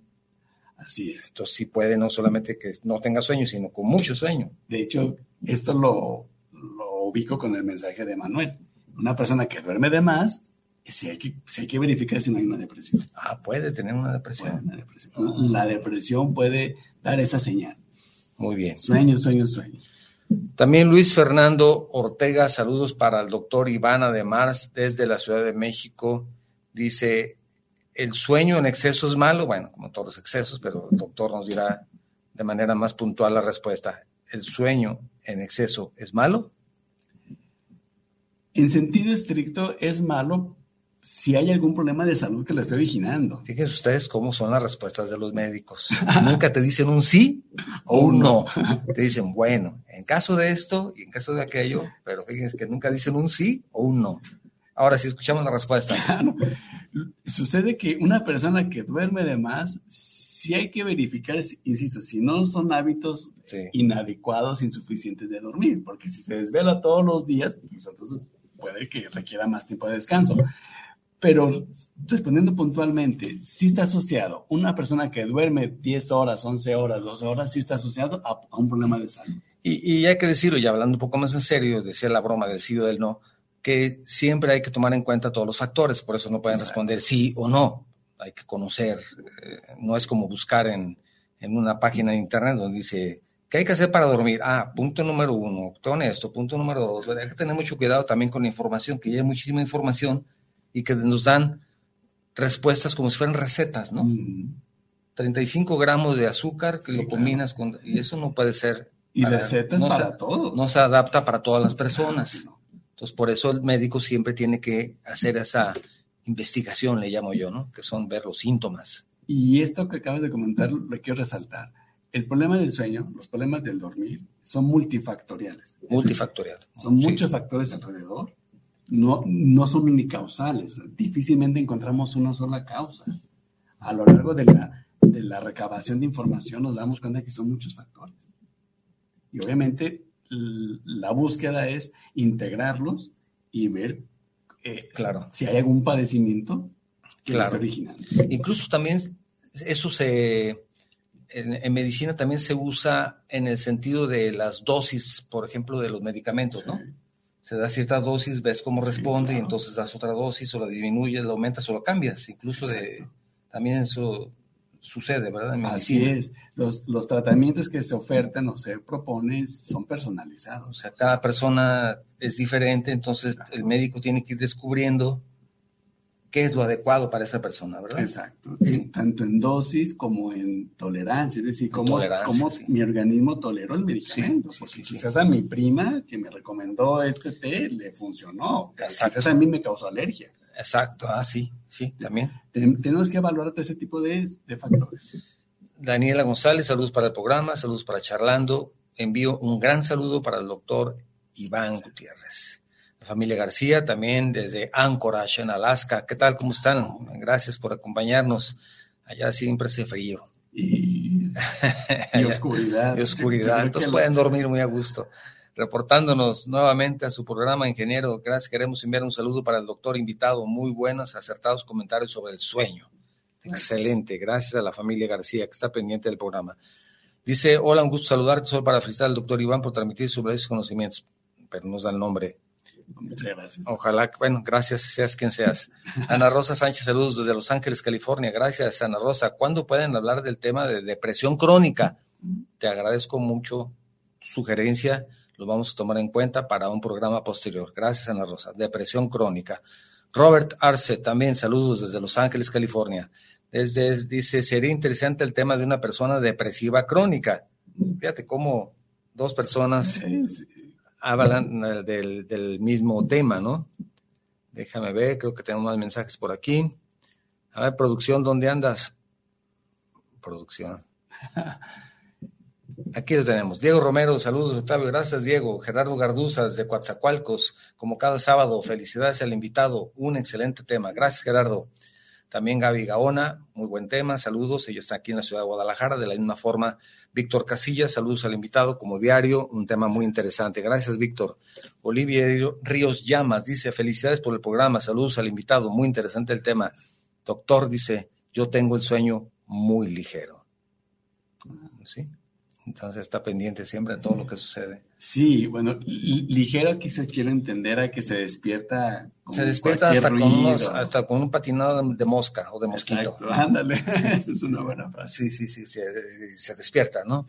Así es. Entonces sí puede no solamente que no tenga sueño, sino con mucho sueño. De hecho, esto lo, ubico con el mensaje de Manuel. Una persona que duerme de más, si hay, que, hay que verificar si no hay una depresión. Ah, puede tener una depresión. La depresión puede dar esa señal. Muy bien. Sueño, sueño, sueño. También Luis Fernando Ortega, saludos para el doctor Ivana de Mars desde la Ciudad de México. Dice, el sueño en exceso es malo, bueno, como todos los excesos, pero el doctor nos dirá de manera más puntual la respuesta. ¿El sueño en exceso es malo? En sentido estricto es malo si hay algún problema de salud que lo esté originando. Fíjense ustedes cómo son las respuestas de los médicos. Nunca te dicen un sí o un no. Te dicen, bueno, en caso de esto y en caso de aquello, pero fíjense que nunca dicen un sí o un no. Ahora sí, escuchamos la respuesta. Sucede que una persona que duerme de más, sí hay que verificar, insisto, si no son hábitos inadecuados, insuficientes de dormir, porque si se desvela todos los días, pues entonces puede que requiera más tiempo de descanso. Pero respondiendo puntualmente, sí está asociado, una persona que duerme 10 horas, 11 horas, 12 horas, sí está asociado a, un problema de salud. Y, y, hay que decirlo, ya hablando un poco más en serio, decía la broma del sí o del no, que siempre hay que tomar en cuenta todos los factores, por eso no pueden responder sí o no, hay que conocer, eh, no es como buscar en, en, una página de internet donde dice, ¿qué hay que hacer para dormir? Ah, punto número uno, todo esto, punto número dos, hay que tener mucho cuidado también con la información, que ya hay muchísima información y que nos dan respuestas como si fueran recetas, ¿no? 35 gramos de azúcar que lo combinas con... Y eso no puede ser... Y recetas para todos. No se adapta para todas las personas. Entonces, por eso el médico siempre tiene que hacer esa investigación, le llamo yo, ¿no? Que son ver los síntomas. Y esto que acabas de comentar lo quiero resaltar. El problema del sueño, los problemas del dormir, son multifactoriales. Multifactoriales. Son muchos factores alrededor. No, no son unicausales. Difícilmente encontramos una sola causa. A lo largo de la, de la recabación de información nos damos cuenta que son muchos factores. Y obviamente la búsqueda es integrarlos y ver eh, claro. si hay algún padecimiento que claro. originando. Incluso también eso se en, medicina también se usa en el sentido de las dosis, por ejemplo, de los medicamentos, ¿no? Se da cierta dosis, ves cómo responde y entonces das otra dosis o la disminuyes, la aumentas o la cambias. Incluso de, también eso sucede, ¿verdad? Así es. Los, los tratamientos que se ofertan o se proponen son personalizados. O sea, cada persona es diferente, entonces el médico tiene que ir descubriendo qué es lo adecuado para esa persona, ¿verdad? Exacto, tanto en dosis como en tolerancia, es decir, cómo, mi organismo toleró el medicamento, porque quizás a mi prima que me recomendó este té le funcionó, quizás a mí me causó alergia. Exacto, ah, sí, sí, también. tenemos que evaluar todo ese tipo de, de factores. Daniela González, saludos para el programa, saludos para Charlando. Envío un gran saludo para el doctor Iván Gutiérrez familia García, también desde Anchorage, en Alaska. ¿Qué tal? ¿Cómo están? Gracias por acompañarnos. Allá siempre hace frío. Y, oscuridad. y oscuridad. Entonces pueden dormir muy a gusto. Reportándonos nuevamente a su programa, ingeniero. Gracias. Queremos enviar un saludo para el doctor invitado. Muy buenos, acertados comentarios sobre el sueño. Excelente. Gracias a la familia García que está pendiente del programa. Dice, hola, un gusto saludarte. Solo para felicitar al doctor Iván por transmitir sus conocimientos. Pero nos da el nombre. Muchas gracias. Ojalá, bueno, gracias, seas quien seas. Ana Rosa Sánchez, saludos desde Los Ángeles, California. Gracias, Ana Rosa. ¿Cuándo pueden hablar del tema de depresión crónica? Te agradezco mucho tu sugerencia. Lo vamos a tomar en cuenta para un programa posterior. Gracias, Ana Rosa. Depresión crónica. Robert Arce, también saludos desde Los Ángeles, California. Desde, dice, sería interesante el tema de una persona depresiva crónica. Fíjate cómo dos personas hablan eh, del, del, mismo tema, ¿no? Déjame ver, creo que tengo más mensajes por aquí. A ver, producción, ¿dónde andas? Producción. Aquí lo tenemos. Diego Romero, saludos, Octavio, gracias, Diego. Gerardo Garduzas, de Coatzacoalcos, como cada sábado, felicidades al invitado, un excelente tema. Gracias, Gerardo. También Gaby Gaona, muy buen tema, saludos, ella está aquí en la ciudad de Guadalajara, de la misma forma Víctor Casillas, saludos al invitado como diario, un tema muy interesante. Gracias, Víctor. Olivia Ríos Llamas dice, felicidades por el programa, saludos al invitado, muy interesante el tema. Doctor dice, yo tengo el sueño muy ligero. ¿Sí? Entonces está pendiente siempre de todo lo que sucede. Sí, bueno, ligero quizás quiero entender a que se despierta. se despierta hasta con, hasta con, un patinado de mosca o de mosquito. Exacto, ándale, esa es una buena frase. Sí, sí, sí, se, despierta, ¿no?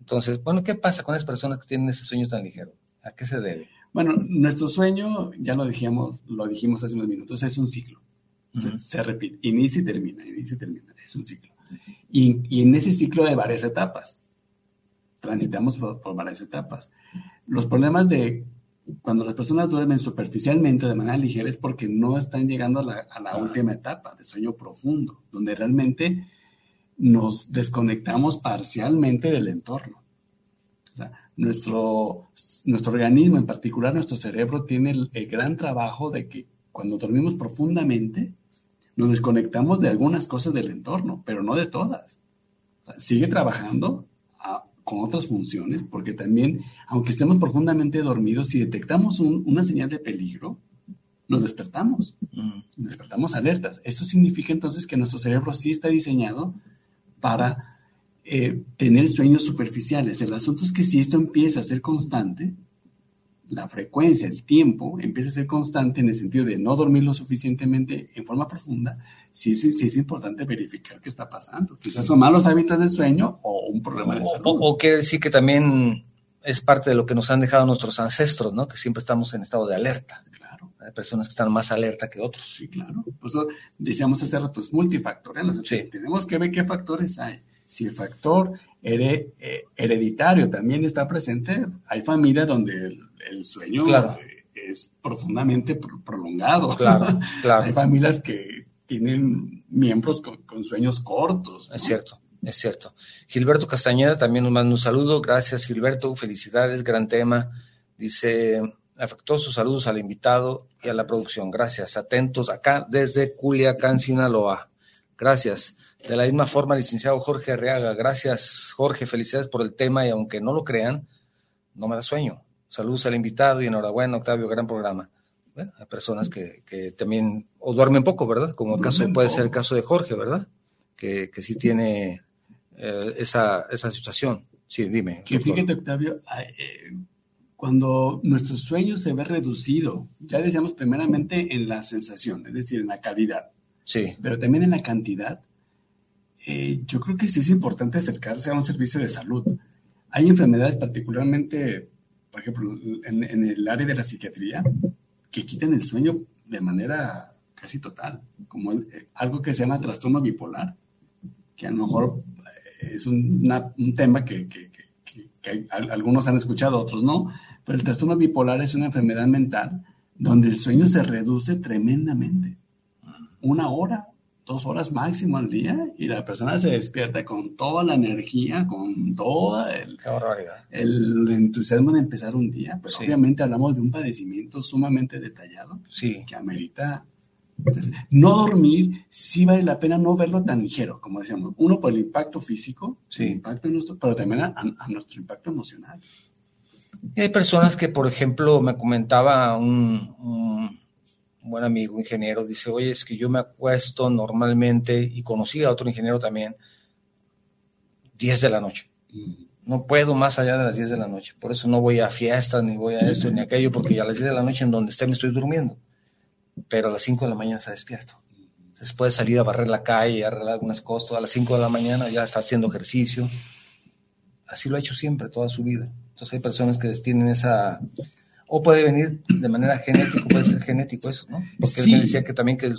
Entonces, bueno, ¿qué pasa con las personas que tienen ese sueño tan ligero? ¿A qué se debe? Bueno, nuestro sueño, ya lo dijimos, lo dijimos hace unos minutos, es un ciclo. se, repite, inicia y termina, inicia y termina, es un ciclo. Y, y en ese ciclo hay varias etapas transitamos por, varias etapas. Los problemas de cuando las personas duermen superficialmente de manera ligera es porque no están llegando a la, a última etapa de sueño profundo, donde realmente nos desconectamos parcialmente del entorno. O sea, nuestro, nuestro organismo, en particular nuestro cerebro, tiene el, el gran trabajo de que cuando dormimos profundamente, nos desconectamos de algunas cosas del entorno, pero no de todas. O sea, sigue trabajando, con otras funciones, porque también, aunque estemos profundamente dormidos, si detectamos una señal de peligro, nos despertamos, mm. despertamos alertas. Eso significa entonces que nuestro cerebro sí está diseñado para eh, tener sueños superficiales. El asunto es que si esto empieza a ser constante, la frecuencia, el tiempo empieza a ser constante en el sentido de no dormir lo suficientemente en forma profunda, sí, sí, sí es importante verificar qué está pasando. Quizás son malos hábitos de sueño o un problema de salud. O, quiere decir que también es parte de lo que nos han dejado nuestros ancestros, ¿no? Que siempre estamos en estado de alerta. Claro. Hay personas que están más alerta que otros. Sí, claro. Pues decíamos hace rato, es multifactorial. Sí. Tenemos que ver qué factores hay. Si el factor eh, hereditario también está presente, hay familias donde el, sueño es profundamente prolongado. Claro, claro. Hay familias que tienen miembros con, sueños cortos. Es cierto, es cierto. Gilberto Castañeda también nos manda un saludo. Gracias, Gilberto. Felicidades, gran tema. Dice, afectuosos saludos al invitado y a la producción. Gracias. Atentos acá desde Culiacán, Sinaloa. Gracias. De la misma forma, licenciado Jorge Arriaga. Gracias, Jorge. Felicidades por el tema y aunque no lo crean, no me da sueño. Saludos al invitado y enhorabuena, Octavio, gran programa. Bueno, hay personas que, que también o duermen poco, ¿verdad? Como el caso puede ser el caso de Jorge, ¿verdad? Que, que sí tiene eh, esa, esa situación. Sí, dime. Que fíjate, Octavio, eh, cuando nuestro sueño se ve reducido, ya decíamos primeramente en la sensación, es decir, en la calidad. Sí. Pero también en la cantidad. Eh, yo creo que sí es importante acercarse a un servicio de salud. Hay enfermedades particularmente, por ejemplo, en, el área de la psiquiatría, que quitan el sueño de manera casi total, como eh, algo que se llama trastorno bipolar, que a lo mejor eh, es un, tema que, algunos han escuchado, otros no, pero el trastorno bipolar es una enfermedad mental donde el sueño se reduce tremendamente. Una hora, dos horas máximo al día y la persona se despierta con toda la energía, con todo el, el entusiasmo de empezar un día. Pero obviamente hablamos de un padecimiento sumamente detallado sí. que amerita no dormir sí vale la pena no verlo tan ligero, como decíamos. Uno, por el impacto físico, sí. impacto nuestro, pero también a, nuestro impacto emocional. hay personas que, por ejemplo, me comentaba un, un, buen amigo ingeniero, dice, oye, es que yo me acuesto normalmente, y conocí a otro ingeniero también, 10 de la noche. Mm. No puedo más allá de las 10 de la noche. Por eso no voy a fiestas, ni voy a esto, ni aquello, porque a las 10 de la noche en donde esté me estoy durmiendo pero a las 5 de la mañana está despierto. Entonces puede salir a barrer la calle, a arreglar algunas cosas, a las 5 de la mañana ya está haciendo ejercicio. Así lo ha hecho siempre, toda su vida. Entonces hay personas que tienen esa... O puede venir de manera genética, puede ser genético eso, ¿no? Porque él me decía que también que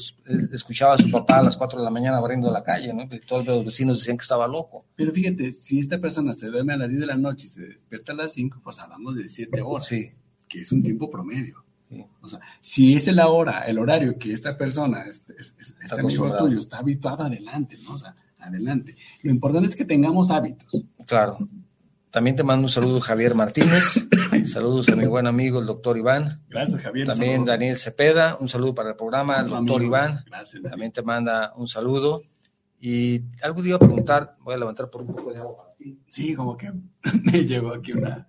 escuchaba a su papá a las 4 de la mañana barriendo la calle, ¿no? Y todos los vecinos decían que estaba loco. Pero fíjate, si esta persona se duerme a las 10 de la noche y se despierta a las 5, pues hablamos de 7 horas. Sí. Que es un tiempo promedio. O sea, si es la hora, el horario que esta persona, este, este amigo tuyo, está habituado, adelante, ¿no? O sea, adelante. Lo importante es que tengamos hábitos. Claro. También te mando un saludo, Javier Martínez. Saludos a mi buen amigo, el doctor Iván. Gracias, Javier. También Daniel Cepeda. Un saludo para el programa, el doctor Iván. Gracias. También te manda un saludo. Y algo te iba a preguntar, voy a levantar por un poco de agua para ti. Sí, como que me llegó aquí una,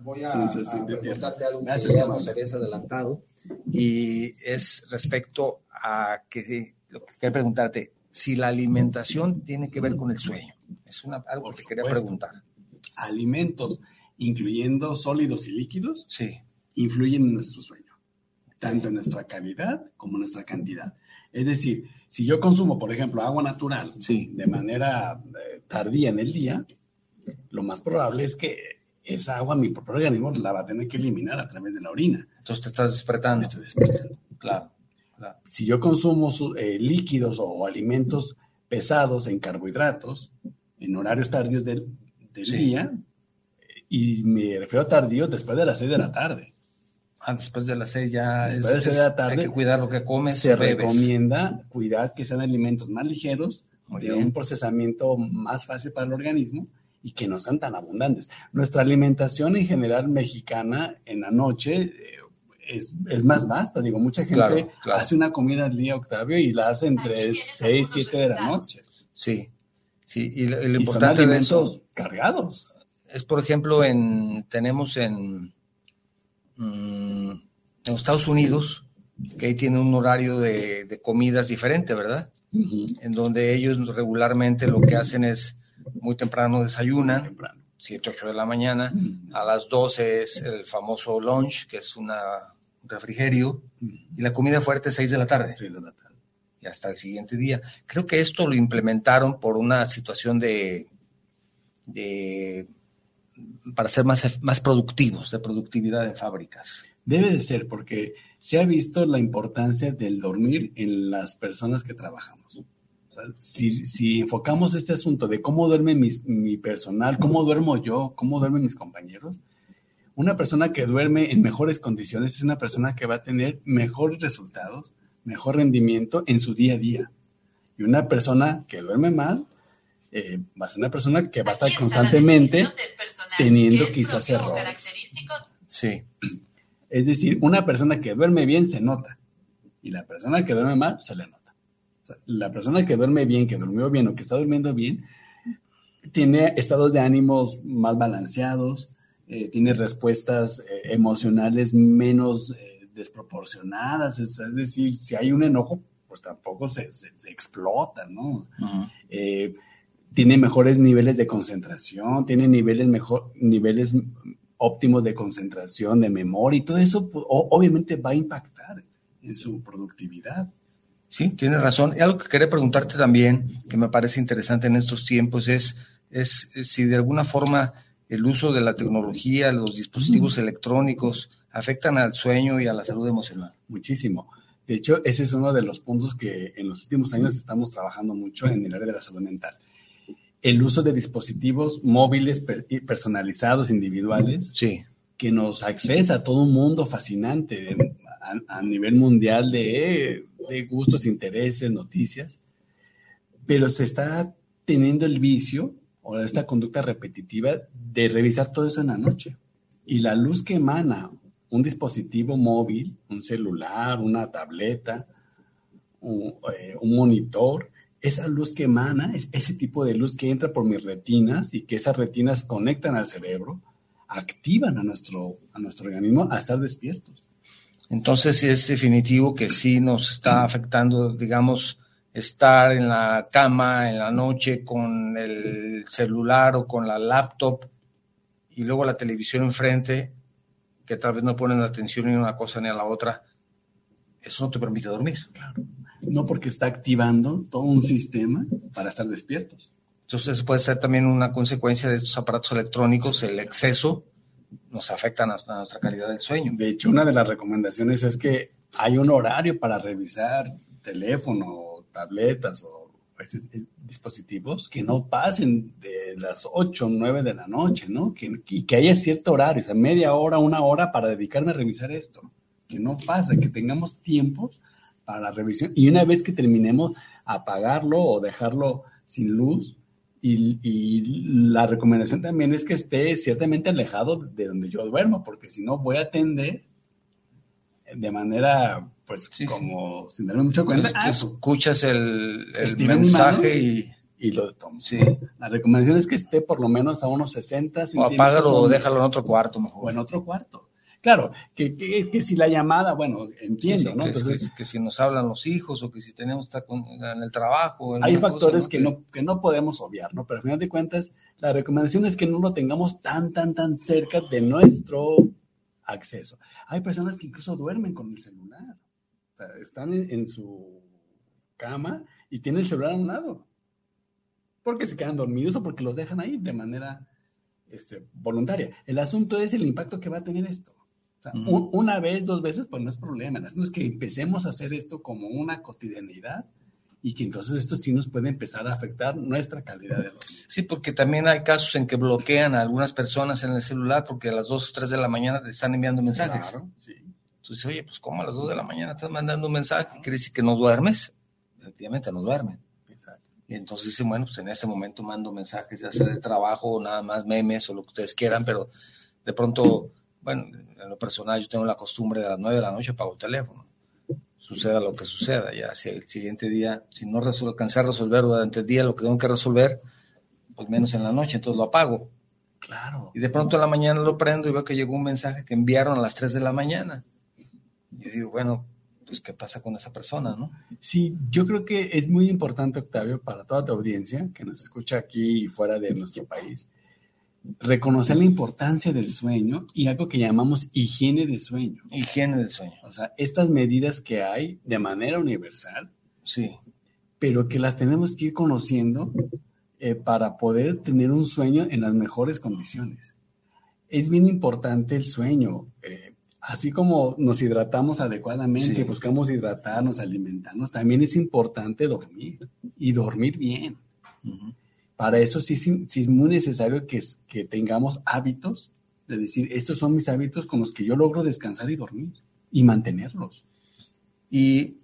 voy a, sí, algo que ya nos habías adelantado y es respecto a que lo que quería preguntarte, si la alimentación tiene que ver con el sueño. Es una, algo que quería preguntar. Alimentos, incluyendo sólidos y líquidos, sí. influyen en nuestro sueño, tanto en nuestra calidad como en nuestra cantidad. Es decir, si yo consumo, por ejemplo, agua natural sí. de manera eh, tardía en el día, lo más probable es que esa agua mi propio organismo la va a tener que eliminar a través de la orina. Entonces te estás despertando. estoy despertando. Claro, Si yo consumo eh, líquidos o alimentos pesados en carbohidratos en horarios tardíos del, día, y me refiero a tardíos después de las 6 de la tarde. Ah, después de las 6 ya después de, la tarde, hay que cuidar lo que comes. Se recomienda cuidar que sean alimentos más ligeros, de un procesamiento más fácil para el organismo y que no sean tan abundantes. Nuestra alimentación en general mexicana en la noche eh, es, más vasta. Digo, mucha gente hace una comida al día, Octavio, y la hace entre 6, 7 de la noche. Sí, sí, y lo, importante de eso cargados. Es, por ejemplo, en tenemos en, mm, en Estados Unidos, que ahí tiene un horario de, comidas diferente, ¿verdad? En donde ellos regularmente lo que hacen es muy temprano desayunan, 7, 8 de la mañana, a las 12 es el famoso lunch, que es un refrigerio, y la comida fuerte 6 de la tarde. de la tarde. Y hasta el siguiente día. Creo que esto lo implementaron por una situación de, para ser más, más productivos, de productividad en fábricas. Debe de ser, porque se ha visto la importancia del dormir en las personas que trabajamos si, enfocamos este asunto de cómo duerme mi personal, cómo duermo yo, cómo duermen mis compañeros, Una persona que duerme en mejores condiciones es una persona que va a tener mejores resultados, mejor rendimiento en su día a día. Y una persona que duerme mal eh, va a ser una persona que va a estar constantemente teniendo quizás errores. Sí. Es decir, una persona que duerme bien se nota y la persona que duerme mal se le nota. la persona que duerme bien, que durmió bien o que está durmiendo bien, tiene estados de ánimos más balanceados, eh, tiene respuestas eh, emocionales menos desproporcionadas. Es, decir, si hay un enojo, pues tampoco se, explota, ¿no? tiene mejores niveles de concentración, tiene niveles mejor, niveles óptimos de concentración, de memoria, y todo eso pues, obviamente va a impactar en su productividad. Sí, tienes razón. Y algo que quería preguntarte también, que me parece interesante en estos tiempos, es, es, si de alguna forma el uso de la tecnología, los dispositivos electrónicos, afectan al sueño y a la salud emocional. Muchísimo. De hecho, ese es uno de los puntos que en los últimos años estamos trabajando mucho en el área de la salud mental el uso de dispositivos móviles personalizados, individuales, sí. que nos accesa a todo un mundo fascinante a, nivel mundial de, gustos, intereses, noticias, pero se está teniendo el vicio esta conducta repetitiva de revisar todo eso en la noche. Y la luz que emana un dispositivo móvil, un celular, una tableta, un eh, monitor, esa luz que emana, es ese tipo de luz que entra por mis retinas y que esas retinas conectan al cerebro, activan a nuestro, a nuestro organismo a estar despiertos. Entonces es definitivo que sí nos está afectando, digamos, estar en la cama en la noche con el celular o con la laptop y luego la televisión enfrente, que tal vez no ponen atención ni a una cosa ni a la otra, eso no te permite dormir. Claro. No porque está activando todo un sistema para estar despiertos. Entonces eso puede ser también una consecuencia de estos aparatos electrónicos, el exceso nos afecta a nuestra calidad del sueño. De hecho, una de las recomendaciones es que hay un horario para revisar teléfono, tabletas o este, eh, dispositivos que no pasen de las 8 o 9 de la noche, ¿no? Que, y que haya cierto horario, o sea, media hora, una hora para dedicarme a revisar esto. Que no pasa, que tengamos tiempos para la revisión y una vez que terminemos, apagarlo o dejarlo sin luz. Y, la recomendación también es que esté ciertamente alejado de donde yo duermo, porque si no voy a atender de manera, pues, como sin darme mucho cuenta. Ah, pues, escuchas el, mensaje y, y lo tomo. Sí. La recomendación es que esté por lo menos a unos 60 O apágalo o déjalo en otro cuarto mejor. O en otro cuarto. Claro, que, que, si la llamada, bueno, entiendo, ¿no? Que, Entonces, que, si nos hablan los hijos o que si tenemos estar en el trabajo. hay factores que, no, que no podemos obviar, ¿no? Pero al final de cuentas, la recomendación es que no lo tengamos tan, tan, tan cerca de nuestro acceso. Hay personas que incluso duermen con el celular. Sea, están en, su cama y tienen el celular a un lado. Porque se quedan dormidos o porque los dejan ahí de manera este, voluntaria. El asunto es el impacto que va a tener esto una vez, dos veces, pues no es problema. No es que empecemos a hacer esto como una cotidianidad y que entonces esto sí nos puede empezar a afectar nuestra calidad de dormir. Sí, porque también hay casos en que bloquean a algunas personas en el celular porque a las 2 o 3 de la mañana te están enviando mensajes. Claro, sí. Entonces, oye, pues ¿cómo a las 2 de la mañana estás mandando un mensaje? ¿Quiere decir que no duermes? Efectivamente, no duermen. Exacto. Y entonces dicen, bueno, pues en ese momento mando mensajes, ya sea de trabajo o nada más memes o lo que ustedes quieran, pero de pronto bueno, en lo personal yo tengo la costumbre de a las 9 de la noche apago el teléfono. Suceda lo que suceda, ya si el siguiente día, si no alcancé a resolver durante el día lo que tengo que resolver, pues menos en la noche, entonces lo apago. Claro. Y de pronto en la mañana lo prendo y veo que llegó un mensaje que enviaron a las 3 de la mañana. Y digo, bueno, pues qué pasa con esa persona, ¿no? Sí, yo creo que es muy importante, Octavio, para toda tu audiencia que nos escucha aquí y fuera de nuestro país, reconocer la importancia del sueño y algo que llamamos higiene de sueño. Higiene del sueño. O sea, estas medidas que hay de manera universal. Sí. Pero que las tenemos que ir conociendo eh, para poder tener un sueño en las mejores condiciones. Es bien importante el sueño. Eh, así como nos hidratamos adecuadamente, buscamos hidratarnos, alimentarnos, también es importante dormir y dormir bien. Para eso sí, sí, es muy necesario que, que tengamos hábitos de decir, estos son mis hábitos con los que yo logro descansar y dormir y mantenerlos. Y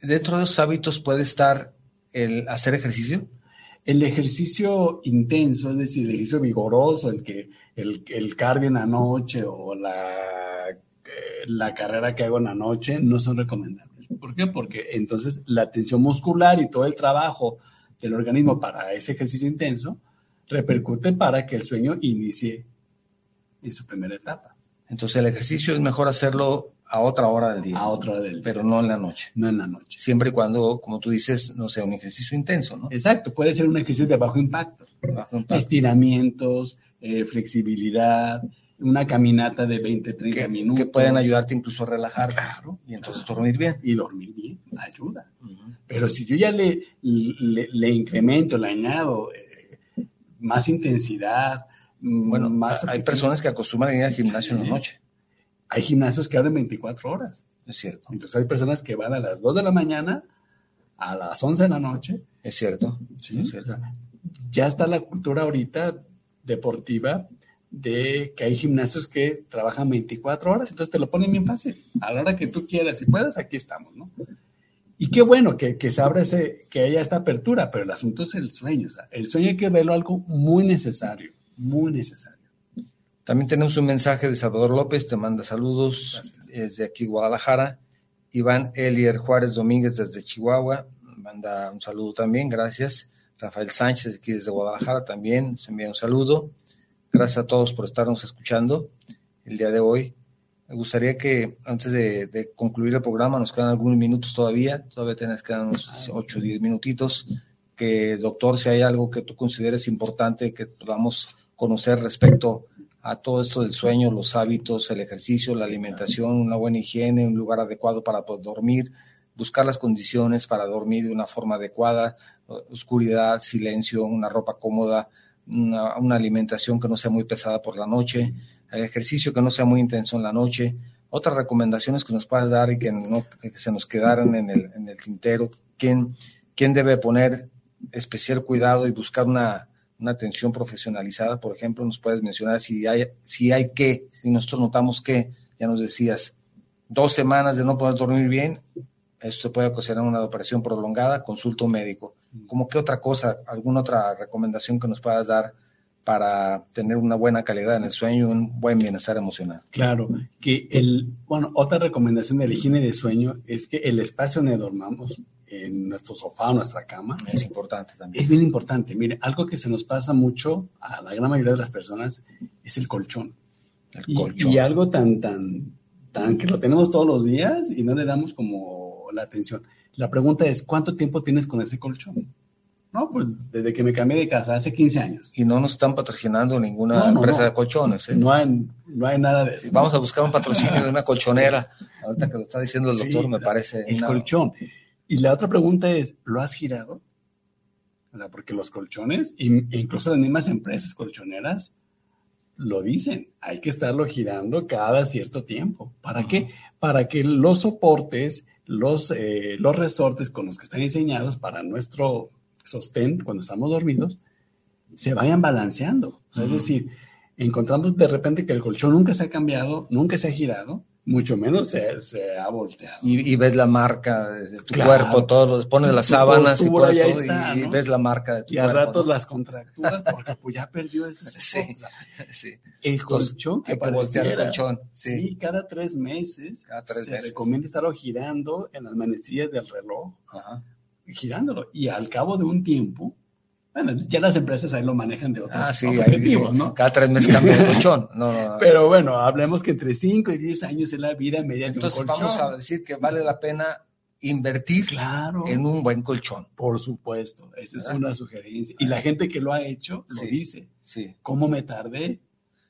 dentro de esos hábitos puede estar el hacer ejercicio. El ejercicio intenso, es decir, el ejercicio vigoroso, el que el, cardio en la noche o la, eh, la carrera que hago en la noche, no son recomendables. ¿Por qué? Porque entonces la tensión muscular y todo el trabajo del organismo para ese ejercicio intenso repercute para que el sueño inicie en su primera etapa. Entonces el ejercicio es mejor hacerlo a otra hora del día. A otra hora del día. Pero no en la noche. No en la noche. Siempre y cuando, como tú dices, no sea un ejercicio intenso, ¿no? Exacto, puede ser un ejercicio de bajo impacto. Bajo impacto. Estiramientos, eh, flexibilidad, una caminata de 20, 30 minutos. Que pueden ayudarte incluso a relajar. Claro. Y entonces dormir bien. Y dormir bien, ayuda. Pero si yo ya le, le, incremento, le añado eh, más intensidad, mm, bueno, más hay personas que acostumbran a ir al gimnasio en la noche. Hay gimnasios que abren 24 horas. Es cierto. Entonces hay personas que van a las 2 de la mañana, a las 11 de la noche. Es cierto. Sí, es cierto. Ya está la cultura ahorita deportiva de que hay gimnasios que trabajan 24 horas, entonces te lo ponen bien fácil. A la hora que tú quieras y puedas, aquí estamos, ¿no? Y qué bueno que, que se abra ese, que haya esta apertura, pero el asunto es el sueño. O sea, el sueño hay que verlo algo muy necesario, muy necesario. También tenemos un mensaje de Salvador López, te manda saludos desde aquí Guadalajara. Iván Elier Juárez Domínguez desde Chihuahua, manda un saludo también, gracias. Rafael Sánchez aquí desde Guadalajara también, se envía un saludo. Gracias a todos por estarnos escuchando el día de hoy. Me gustaría que antes de, concluir el programa, nos quedan algunos minutos todavía, todavía tenés que unos 8 o 10 minutitos, que doctor, si hay algo que tú consideres importante que podamos conocer respecto a todo esto del sueño, los hábitos, el ejercicio, la alimentación, una buena higiene, un lugar adecuado para poder dormir, buscar las condiciones para dormir de una forma adecuada, oscuridad, silencio, una ropa cómoda, una, alimentación que no sea muy pesada por la noche, el ejercicio que no sea muy intenso en la noche. Otras recomendaciones que nos puedas dar y que, no, se nos quedaran en el, en el tintero. ¿Quién, ¿Quién debe poner especial cuidado y buscar una, una atención profesionalizada? Por ejemplo, nos puedes mencionar si hay, si hay que, si nosotros notamos que, ya nos decías, dos semanas de no poder dormir bien, esto puede ocasionar una operación prolongada, consulta un médico. ¿Cómo qué otra cosa, alguna otra recomendación que nos puedas dar para tener una buena calidad en el sueño y un buen bienestar emocional. Claro, que el, bueno, otra recomendación de la higiene de sueño es que el espacio donde dormamos, en nuestro sofá o nuestra cama, es importante también. Es bien importante. Mire, algo que se nos pasa mucho a la gran mayoría de las personas es el colchón. El y, colchón. Y algo tan, tan, tan que lo tenemos todos los días y no le damos como la atención. La pregunta es, ¿cuánto tiempo tienes con ese colchón? No, pues desde que me cambié de casa, hace 15 años. Y no nos están patrocinando ninguna empresa de colchones. ¿eh? No, hay, no hay nada de eso. vamos a buscar un patrocinio de una colchonera. Ahorita que lo está diciendo el doctor, me parece. El colchón. Y la otra pregunta es, ¿lo has girado? O sea, porque los colchones, incluso las mismas empresas colchoneras, lo dicen, hay que estarlo girando cada cierto tiempo. ¿Para qué? Para que los soportes, los, eh, los resortes con los que están diseñados para nuestro sostén cuando estamos dormidos, se vayan balanceando. es decir, encontramos de repente que el colchón nunca se ha cambiado, nunca se ha girado, mucho menos se, ha volteado. Y, ves la marca de tu cuerpo, todos pones las sábanas y, todo, y, ves la marca de tu cuerpo. Y a ratos las contracturas porque pues ya perdió ese sí, sí. El colchón que, hay que voltear el colchón. Sí. cada tres meses cada tres se recomienda estarlo girando en las manecillas del reloj. Ajá girándolo. Y al cabo de un tiempo, bueno, ya las empresas ahí lo manejan de otros ah, sí, objetivos, ¿no? Cada tres meses cambia el colchón. No, no, Pero bueno, hablemos que entre 5 y 10 años es la vida media de Entonces un colchón. vamos a decir que vale la pena invertir claro, en un buen colchón. Por supuesto, esa es una sugerencia. Y la gente que lo ha hecho lo dice. Sí. ¿Cómo me tardé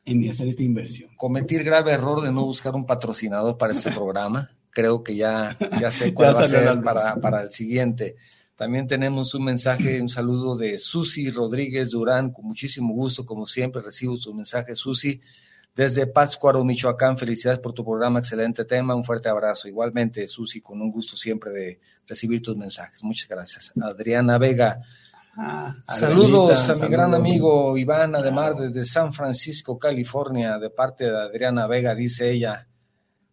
en hacer esta inversión? Cometí el grave error de no buscar un patrocinador para este programa creo que ya, ya sé cuál va a ser para, para el siguiente. También tenemos un mensaje, un saludo de Susi Rodríguez Durán, con muchísimo gusto, como siempre, recibo su mensaje, Susi, desde Pátzcuaro, Michoacán. Felicidades por tu programa, excelente tema, un fuerte abrazo. Igualmente, Susi, con un gusto siempre de recibir tus mensajes. Muchas gracias. Adriana Vega, Ah, saludos a mi gran amigo Iván Ademar desde San Francisco, California, de parte de Adriana Vega, dice ella.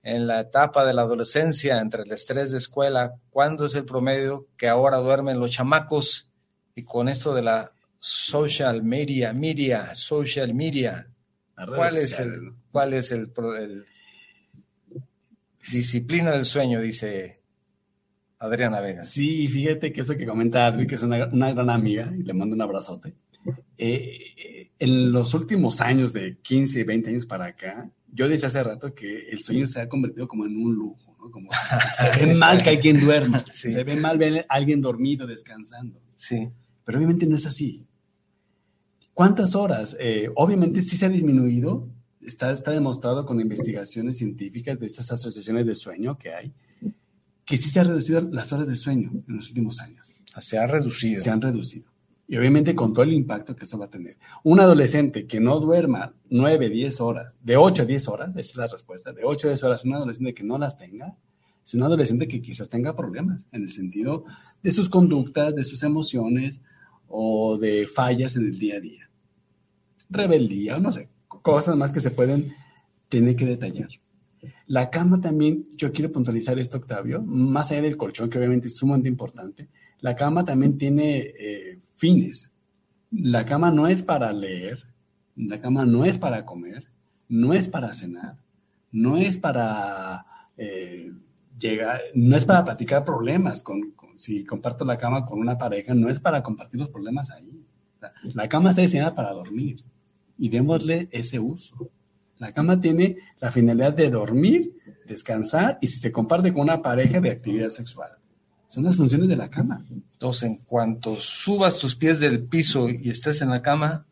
En la etapa de la adolescencia, entre el estrés de escuela, ¿cuándo es el promedio que ahora duermen los chamacos? Y con esto de la social media, media, social media, ¿cuál es, el, ¿cuál es el, disciplina del sueño? Dice Adriana Vega. Sí, fíjate que eso que comenta Adri, que es una, gran amiga, y le mando un abrazote. Eh, en los últimos años, de 15, 20 años para acá, yo decía hace rato que el sueño se ha convertido como en un lujo, ¿no? Como se ve mal que alguien duerma, se ve mal ver a alguien dormido, descansando. Sí. Pero obviamente no es así. ¿Cuántas horas? Eh, obviamente sí se ha disminuido, está, está demostrado con investigaciones científicas de estas asociaciones de sueño que hay, que sí se han reducido las horas de sueño en los últimos años. Se ha reducido. Se han reducido. Y obviamente con todo el impacto que eso va a tener. Un adolescente que no duerma 9, 10 horas, de 8 a 10 horas, es la respuesta, de 8 a 10 horas, un adolescente que no las tenga, es un adolescente que quizás tenga problemas en el sentido de sus conductas, de sus emociones o de fallas en el día a día. Rebeldía no sé, cosas más que se pueden tener que detallar. La cama también, yo quiero puntualizar esto, Octavio, más allá del colchón, que obviamente es sumamente importante, la cama también tiene eh, fines. La cama no es para leer, la cama no es para comer, no es para cenar, no es para eh, llegar, no es para platicar problemas. Con, si comparto la cama con una pareja, no es para compartir los problemas ahí. La cama está diseñada para dormir y démosle ese uso. La cama tiene la finalidad de dormir, descansar y si se comparte con una pareja de actividad sexual. Son las funciones de la cama. Entonces, en cuanto subas tus pies del piso y estés en la cama,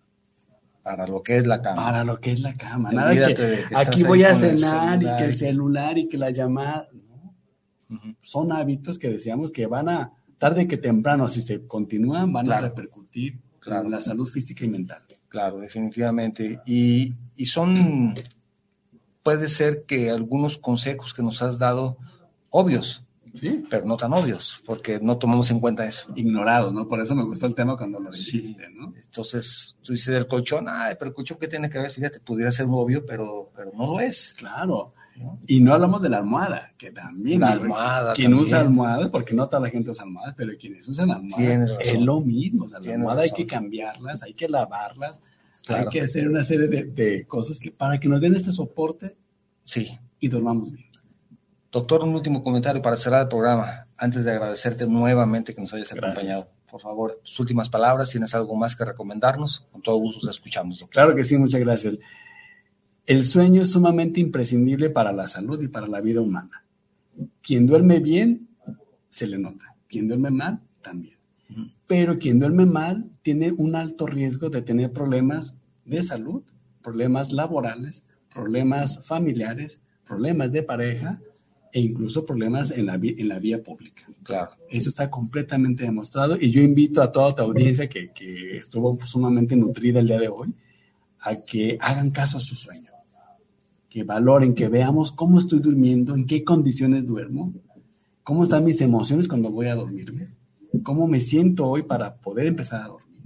para lo que es la cama. Para lo que es la cama. Nada que, aquí voy a cenar y que el celular y que la llamada. Son hábitos que decíamos que van a, tarde que temprano, si se continúan, van a repercutir en la salud física y mental. Claro, definitivamente. Y, y son, puede ser que algunos consejos que nos has dado, obvios, sí. pero no tan obvios, porque no tomamos en cuenta eso. Ignorados, ¿no? Por eso me gustó el tema cuando lo dijiste, ¿no? Entonces, tú dices del colchón, ay, pero el colchón, ¿qué tiene que ver? Fíjate, pudiera ser obvio, pero, pero no lo es. Claro. Y no hablamos de la almohada, que también. La almohada. Quien usa almohadas, porque no toda la gente usa almohadas, pero quienes usan almohadas es lo mismo. O sea, la almohada hay que cambiarlas, hay que lavarlas, hay que hacer una serie de, cosas que para que nos den este soporte sí. y dormamos bien. Doctor, un último comentario para cerrar el programa, antes de agradecerte nuevamente que nos hayas acompañado. Por favor, tus últimas palabras, tienes algo más que recomendarnos, con todo gusto te escuchamos. Claro que sí, muchas gracias. El sueño es sumamente imprescindible para la salud y para la vida humana. Quien duerme bien, se le nota. Quien duerme mal, también. Pero quien duerme mal tiene un alto riesgo de tener problemas de salud, problemas laborales, problemas familiares, problemas de pareja e incluso problemas en la, en la vía pública. Claro. Eso está completamente demostrado y yo invito a toda tu audiencia que, que estuvo sumamente nutrida el día de hoy a que hagan caso a su sueño que valoren, que veamos cómo estoy durmiendo, en qué condiciones duermo, cómo están mis emociones cuando voy a dormirme, cómo me siento hoy para poder empezar a dormir.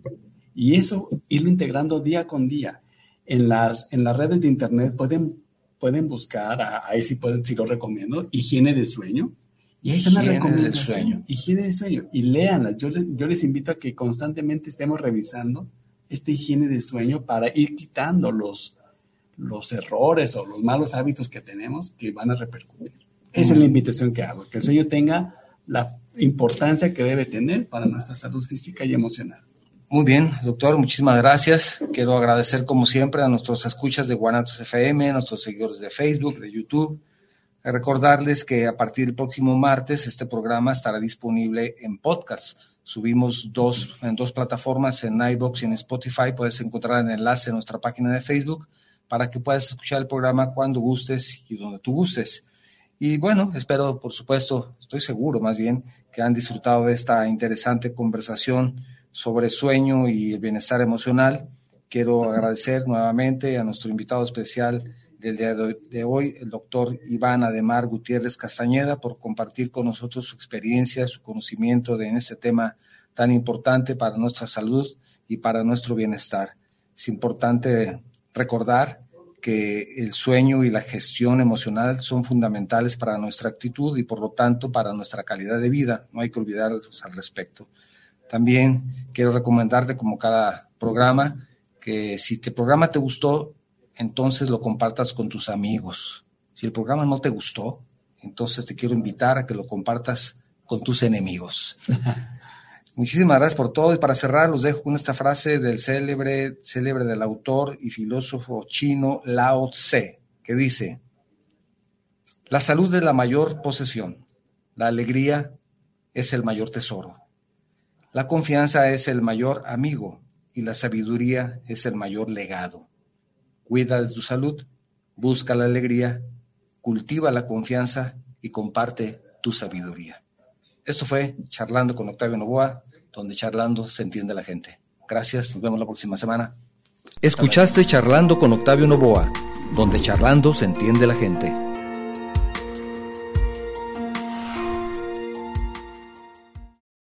Y eso irlo integrando día con día. En las, en las redes de internet pueden, pueden buscar, ahí sí, pueden, si lo recomiendo, higiene de sueño. Y ahí están las sueño. Higiene de sueño. Y léanlas. Yo les, yo les invito a que constantemente estemos revisando esta higiene de sueño para ir quitando los, los errores o los malos hábitos que tenemos que van a repercutir. Esa es la invitación que hago, que el sueño tenga la importancia que debe tener para nuestra salud física y emocional. Muy bien, doctor, muchísimas gracias. Quiero agradecer como siempre a nuestros escuchas de Guanatos FM, a nuestros seguidores de Facebook, de YouTube. Recordarles que a partir del próximo martes este programa estará disponible en podcast. Subimos dos, en dos plataformas, en iBox y en Spotify. Puedes encontrar el enlace en nuestra página de Facebook para que puedas escuchar el programa cuando gustes y donde tú gustes. Y bueno, espero, por supuesto, estoy seguro más bien, que han disfrutado de esta interesante conversación sobre sueño y el bienestar emocional. Quiero agradecer nuevamente a nuestro invitado especial del día de hoy, el doctor Iván Ademar Gutiérrez Castañeda, por compartir con nosotros su experiencia, su conocimiento de, en este tema tan importante para nuestra salud y para nuestro bienestar. Es importante recordar que el sueño y la gestión emocional son fundamentales para nuestra actitud y por lo tanto para nuestra calidad de vida. No hay que olvidarnos al respecto. También quiero recomendarte, como cada programa, que si el programa te gustó, entonces lo compartas con tus amigos. Si el programa no te gustó, entonces te quiero invitar a que lo compartas con tus enemigos. Muchísimas gracias por todo y para cerrar los dejo con esta frase del célebre, célebre del autor y filósofo chino Lao Tse, que dice, la salud es la mayor posesión, la alegría es el mayor tesoro, la confianza es el mayor amigo y la sabiduría es el mayor legado. Cuida de tu salud, busca la alegría, cultiva la confianza y comparte tu sabiduría. Esto fue Charlando con Octavio Novoa, donde charlando se entiende la gente. Gracias, nos vemos la próxima semana. Escuchaste Charlando con Octavio Novoa, donde charlando se entiende la gente.